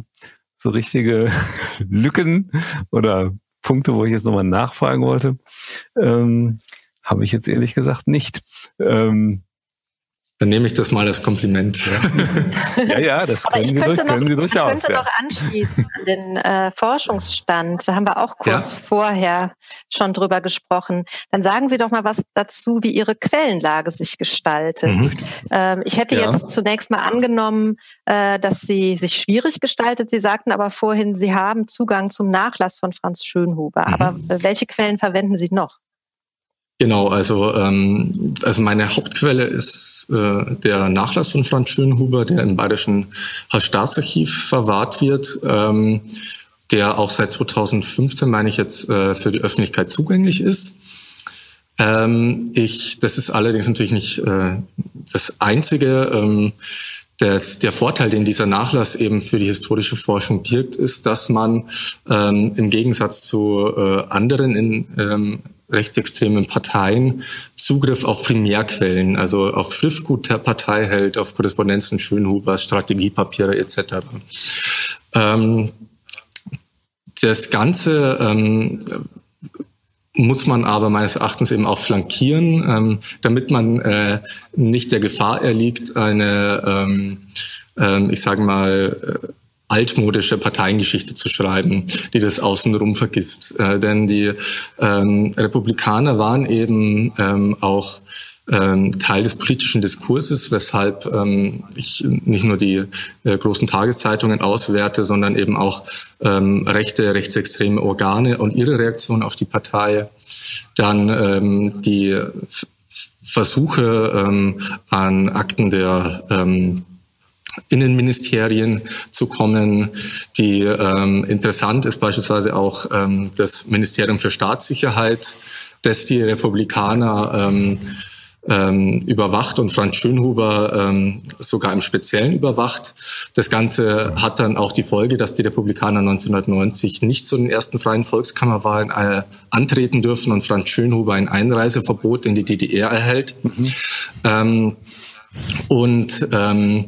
so richtige *laughs* Lücken oder Punkte, wo ich jetzt nochmal nachfragen wollte, ähm, habe ich jetzt ehrlich gesagt nicht. Ähm, dann nehme ich das mal als Kompliment. Ja, ja, ja das können, Sie, durch, noch, können Sie durchaus. Ich könnte ja. noch anschließen an den äh, Forschungsstand. Da haben wir auch kurz ja. vorher schon drüber gesprochen. Dann sagen Sie doch mal was dazu, wie Ihre Quellenlage sich gestaltet. Mhm. Ähm, ich hätte ja. jetzt zunächst mal angenommen, äh, dass sie sich schwierig gestaltet. Sie sagten aber vorhin, Sie haben Zugang zum Nachlass von Franz Schönhuber. Mhm. Aber äh, welche Quellen verwenden Sie noch? Genau, also, ähm, also meine Hauptquelle ist äh, der Nachlass von Franz Schönhuber, der im Bayerischen Staatsarchiv verwahrt wird, ähm, der auch seit 2015, meine ich jetzt, äh, für die Öffentlichkeit zugänglich ist. Ähm, ich, das ist allerdings natürlich nicht äh, das Einzige. Ähm, das, der Vorteil, den dieser Nachlass eben für die historische Forschung birgt, ist, dass man ähm, im Gegensatz zu äh, anderen in, ähm, rechtsextremen Parteien Zugriff auf Primärquellen, also auf Schriftgut der Partei hält, auf Korrespondenzen Schönhubers, Strategiepapiere etc. Ähm, das Ganze ähm, muss man aber meines Erachtens eben auch flankieren, ähm, damit man äh, nicht der Gefahr erliegt, eine, ähm, ähm, ich sage mal, äh, altmodische Parteiengeschichte zu schreiben, die das außenrum vergisst. Äh, denn die ähm, Republikaner waren eben ähm, auch ähm, Teil des politischen Diskurses, weshalb ähm, ich nicht nur die äh, großen Tageszeitungen auswerte, sondern eben auch ähm, rechte, rechtsextreme Organe und ihre Reaktion auf die Partei. Dann ähm, die Versuche ähm, an Akten der ähm, Innenministerien zu kommen. Die ähm, interessant ist beispielsweise auch ähm, das Ministerium für Staatssicherheit, das die Republikaner ähm, ähm, überwacht und Franz Schönhuber ähm, sogar im Speziellen überwacht. Das Ganze hat dann auch die Folge, dass die Republikaner 1990 nicht zu den ersten freien Volkskammerwahlen äh, antreten dürfen und Franz Schönhuber ein Einreiseverbot in die DDR erhält. Mhm. Ähm, und ähm,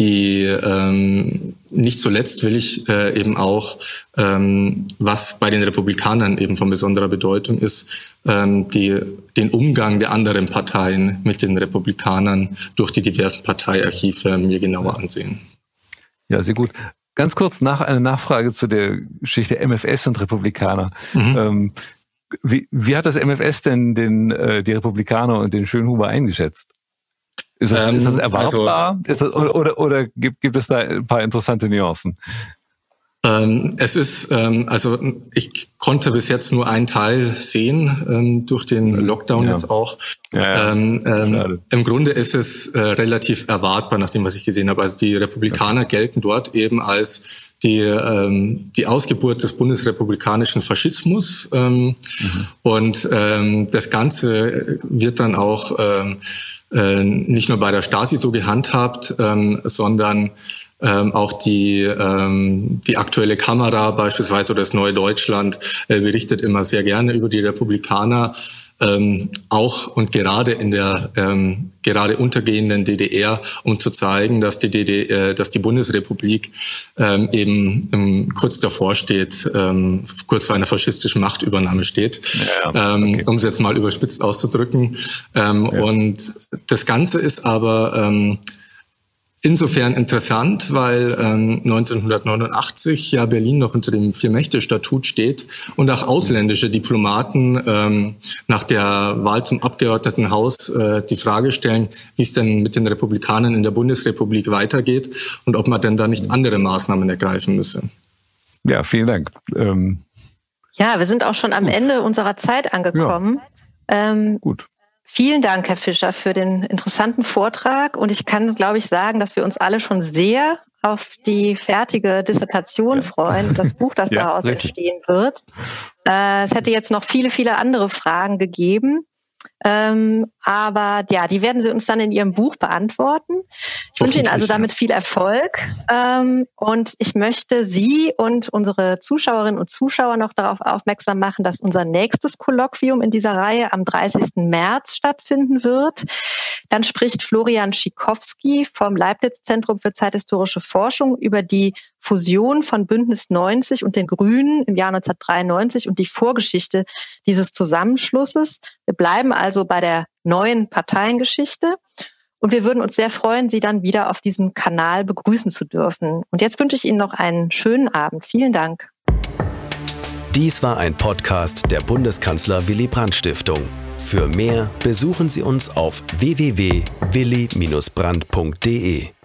die ähm, nicht zuletzt will ich äh, eben auch, ähm, was bei den Republikanern eben von besonderer Bedeutung ist, ähm, die, den Umgang der anderen Parteien mit den Republikanern durch die diversen Parteiarchive mir genauer ansehen. Ja, sehr gut. Ganz kurz nach eine Nachfrage zu der Geschichte MFS und Republikaner. Mhm. Ähm, wie, wie hat das MFS denn den, äh, die Republikaner und den Schönhuber eingeschätzt? Ist das, ähm, ist das ähm, erwartbar? Also, ist das, oder, oder, oder gibt, gibt es da ein paar interessante Nuancen? Ähm, es ist, ähm, also ich konnte bis jetzt nur einen Teil sehen ähm, durch den. Lockdown ja. jetzt auch. Ja, ja. Ähm, ähm, Im Grunde ist es äh, relativ erwartbar, nach dem, was ich gesehen habe. Also die Republikaner gelten dort eben als die, ähm, die Ausgeburt des bundesrepublikanischen Faschismus. Mhm. Und das Ganze wird dann auch nicht nur bei der Stasi so gehandhabt, ähm, sondern ähm, auch die, ähm, die aktuelle Kamera beispielsweise oder das Neue Deutschland äh, berichtet immer sehr gerne über die Republikaner ähm, auch und gerade in der ähm, gerade untergehenden DDR, um zu zeigen, dass die DDR, äh, dass die Bundesrepublik ähm, eben ähm, kurz davor steht, ähm, kurz vor einer faschistischen Machtübernahme steht, ja, ähm, okay. um es jetzt mal überspitzt auszudrücken. Ähm, ja. Und das Ganze ist aber ähm, insofern interessant, weil ähm, 1989 ja Berlin noch unter dem Vier-Mächte-Statut steht und auch ausländische Diplomaten ähm, nach der Wahl zum Abgeordnetenhaus äh, die Frage stellen, wie es denn mit den Republikanern in der Bundesrepublik weitergeht und ob man denn da nicht andere Maßnahmen ergreifen müsse. Ja, vielen Dank. Ähm ja, wir sind auch schon am Ende unserer Zeit angekommen. Ja. Ähm, Gut. Vielen Dank, Herr Fischer, für den interessanten Vortrag. Und ich kann, glaube ich, sagen, dass wir uns alle schon sehr auf die fertige Dissertation ja. freuen und das Buch, das *laughs* ja, daraus richtig. entstehen wird. Äh, es hätte jetzt noch viele, viele andere Fragen gegeben. Ähm, aber ja, die werden Sie uns dann in Ihrem Buch beantworten. Ich wünsche Ihnen also damit viel Erfolg. Ähm, und ich möchte Sie und unsere Zuschauerinnen und Zuschauer noch darauf aufmerksam machen, dass unser nächstes Kolloquium in dieser Reihe am 30. März stattfinden wird. Dann spricht Florian Schikowski vom Leibniz-Zentrum für zeithistorische Forschung über die Fusion von Bündnis 90 und den Grünen im Jahr 1993 und die Vorgeschichte dieses Zusammenschlusses. Wir bleiben also bei der neuen Parteiengeschichte. Und wir würden uns sehr freuen, Sie dann wieder auf diesem Kanal begrüßen zu dürfen. Und jetzt wünsche ich Ihnen noch einen schönen Abend. Vielen Dank. Dies war ein Podcast der Bundeskanzler Willy Brandt Stiftung. Für mehr besuchen Sie uns auf www.willy-brandt.de.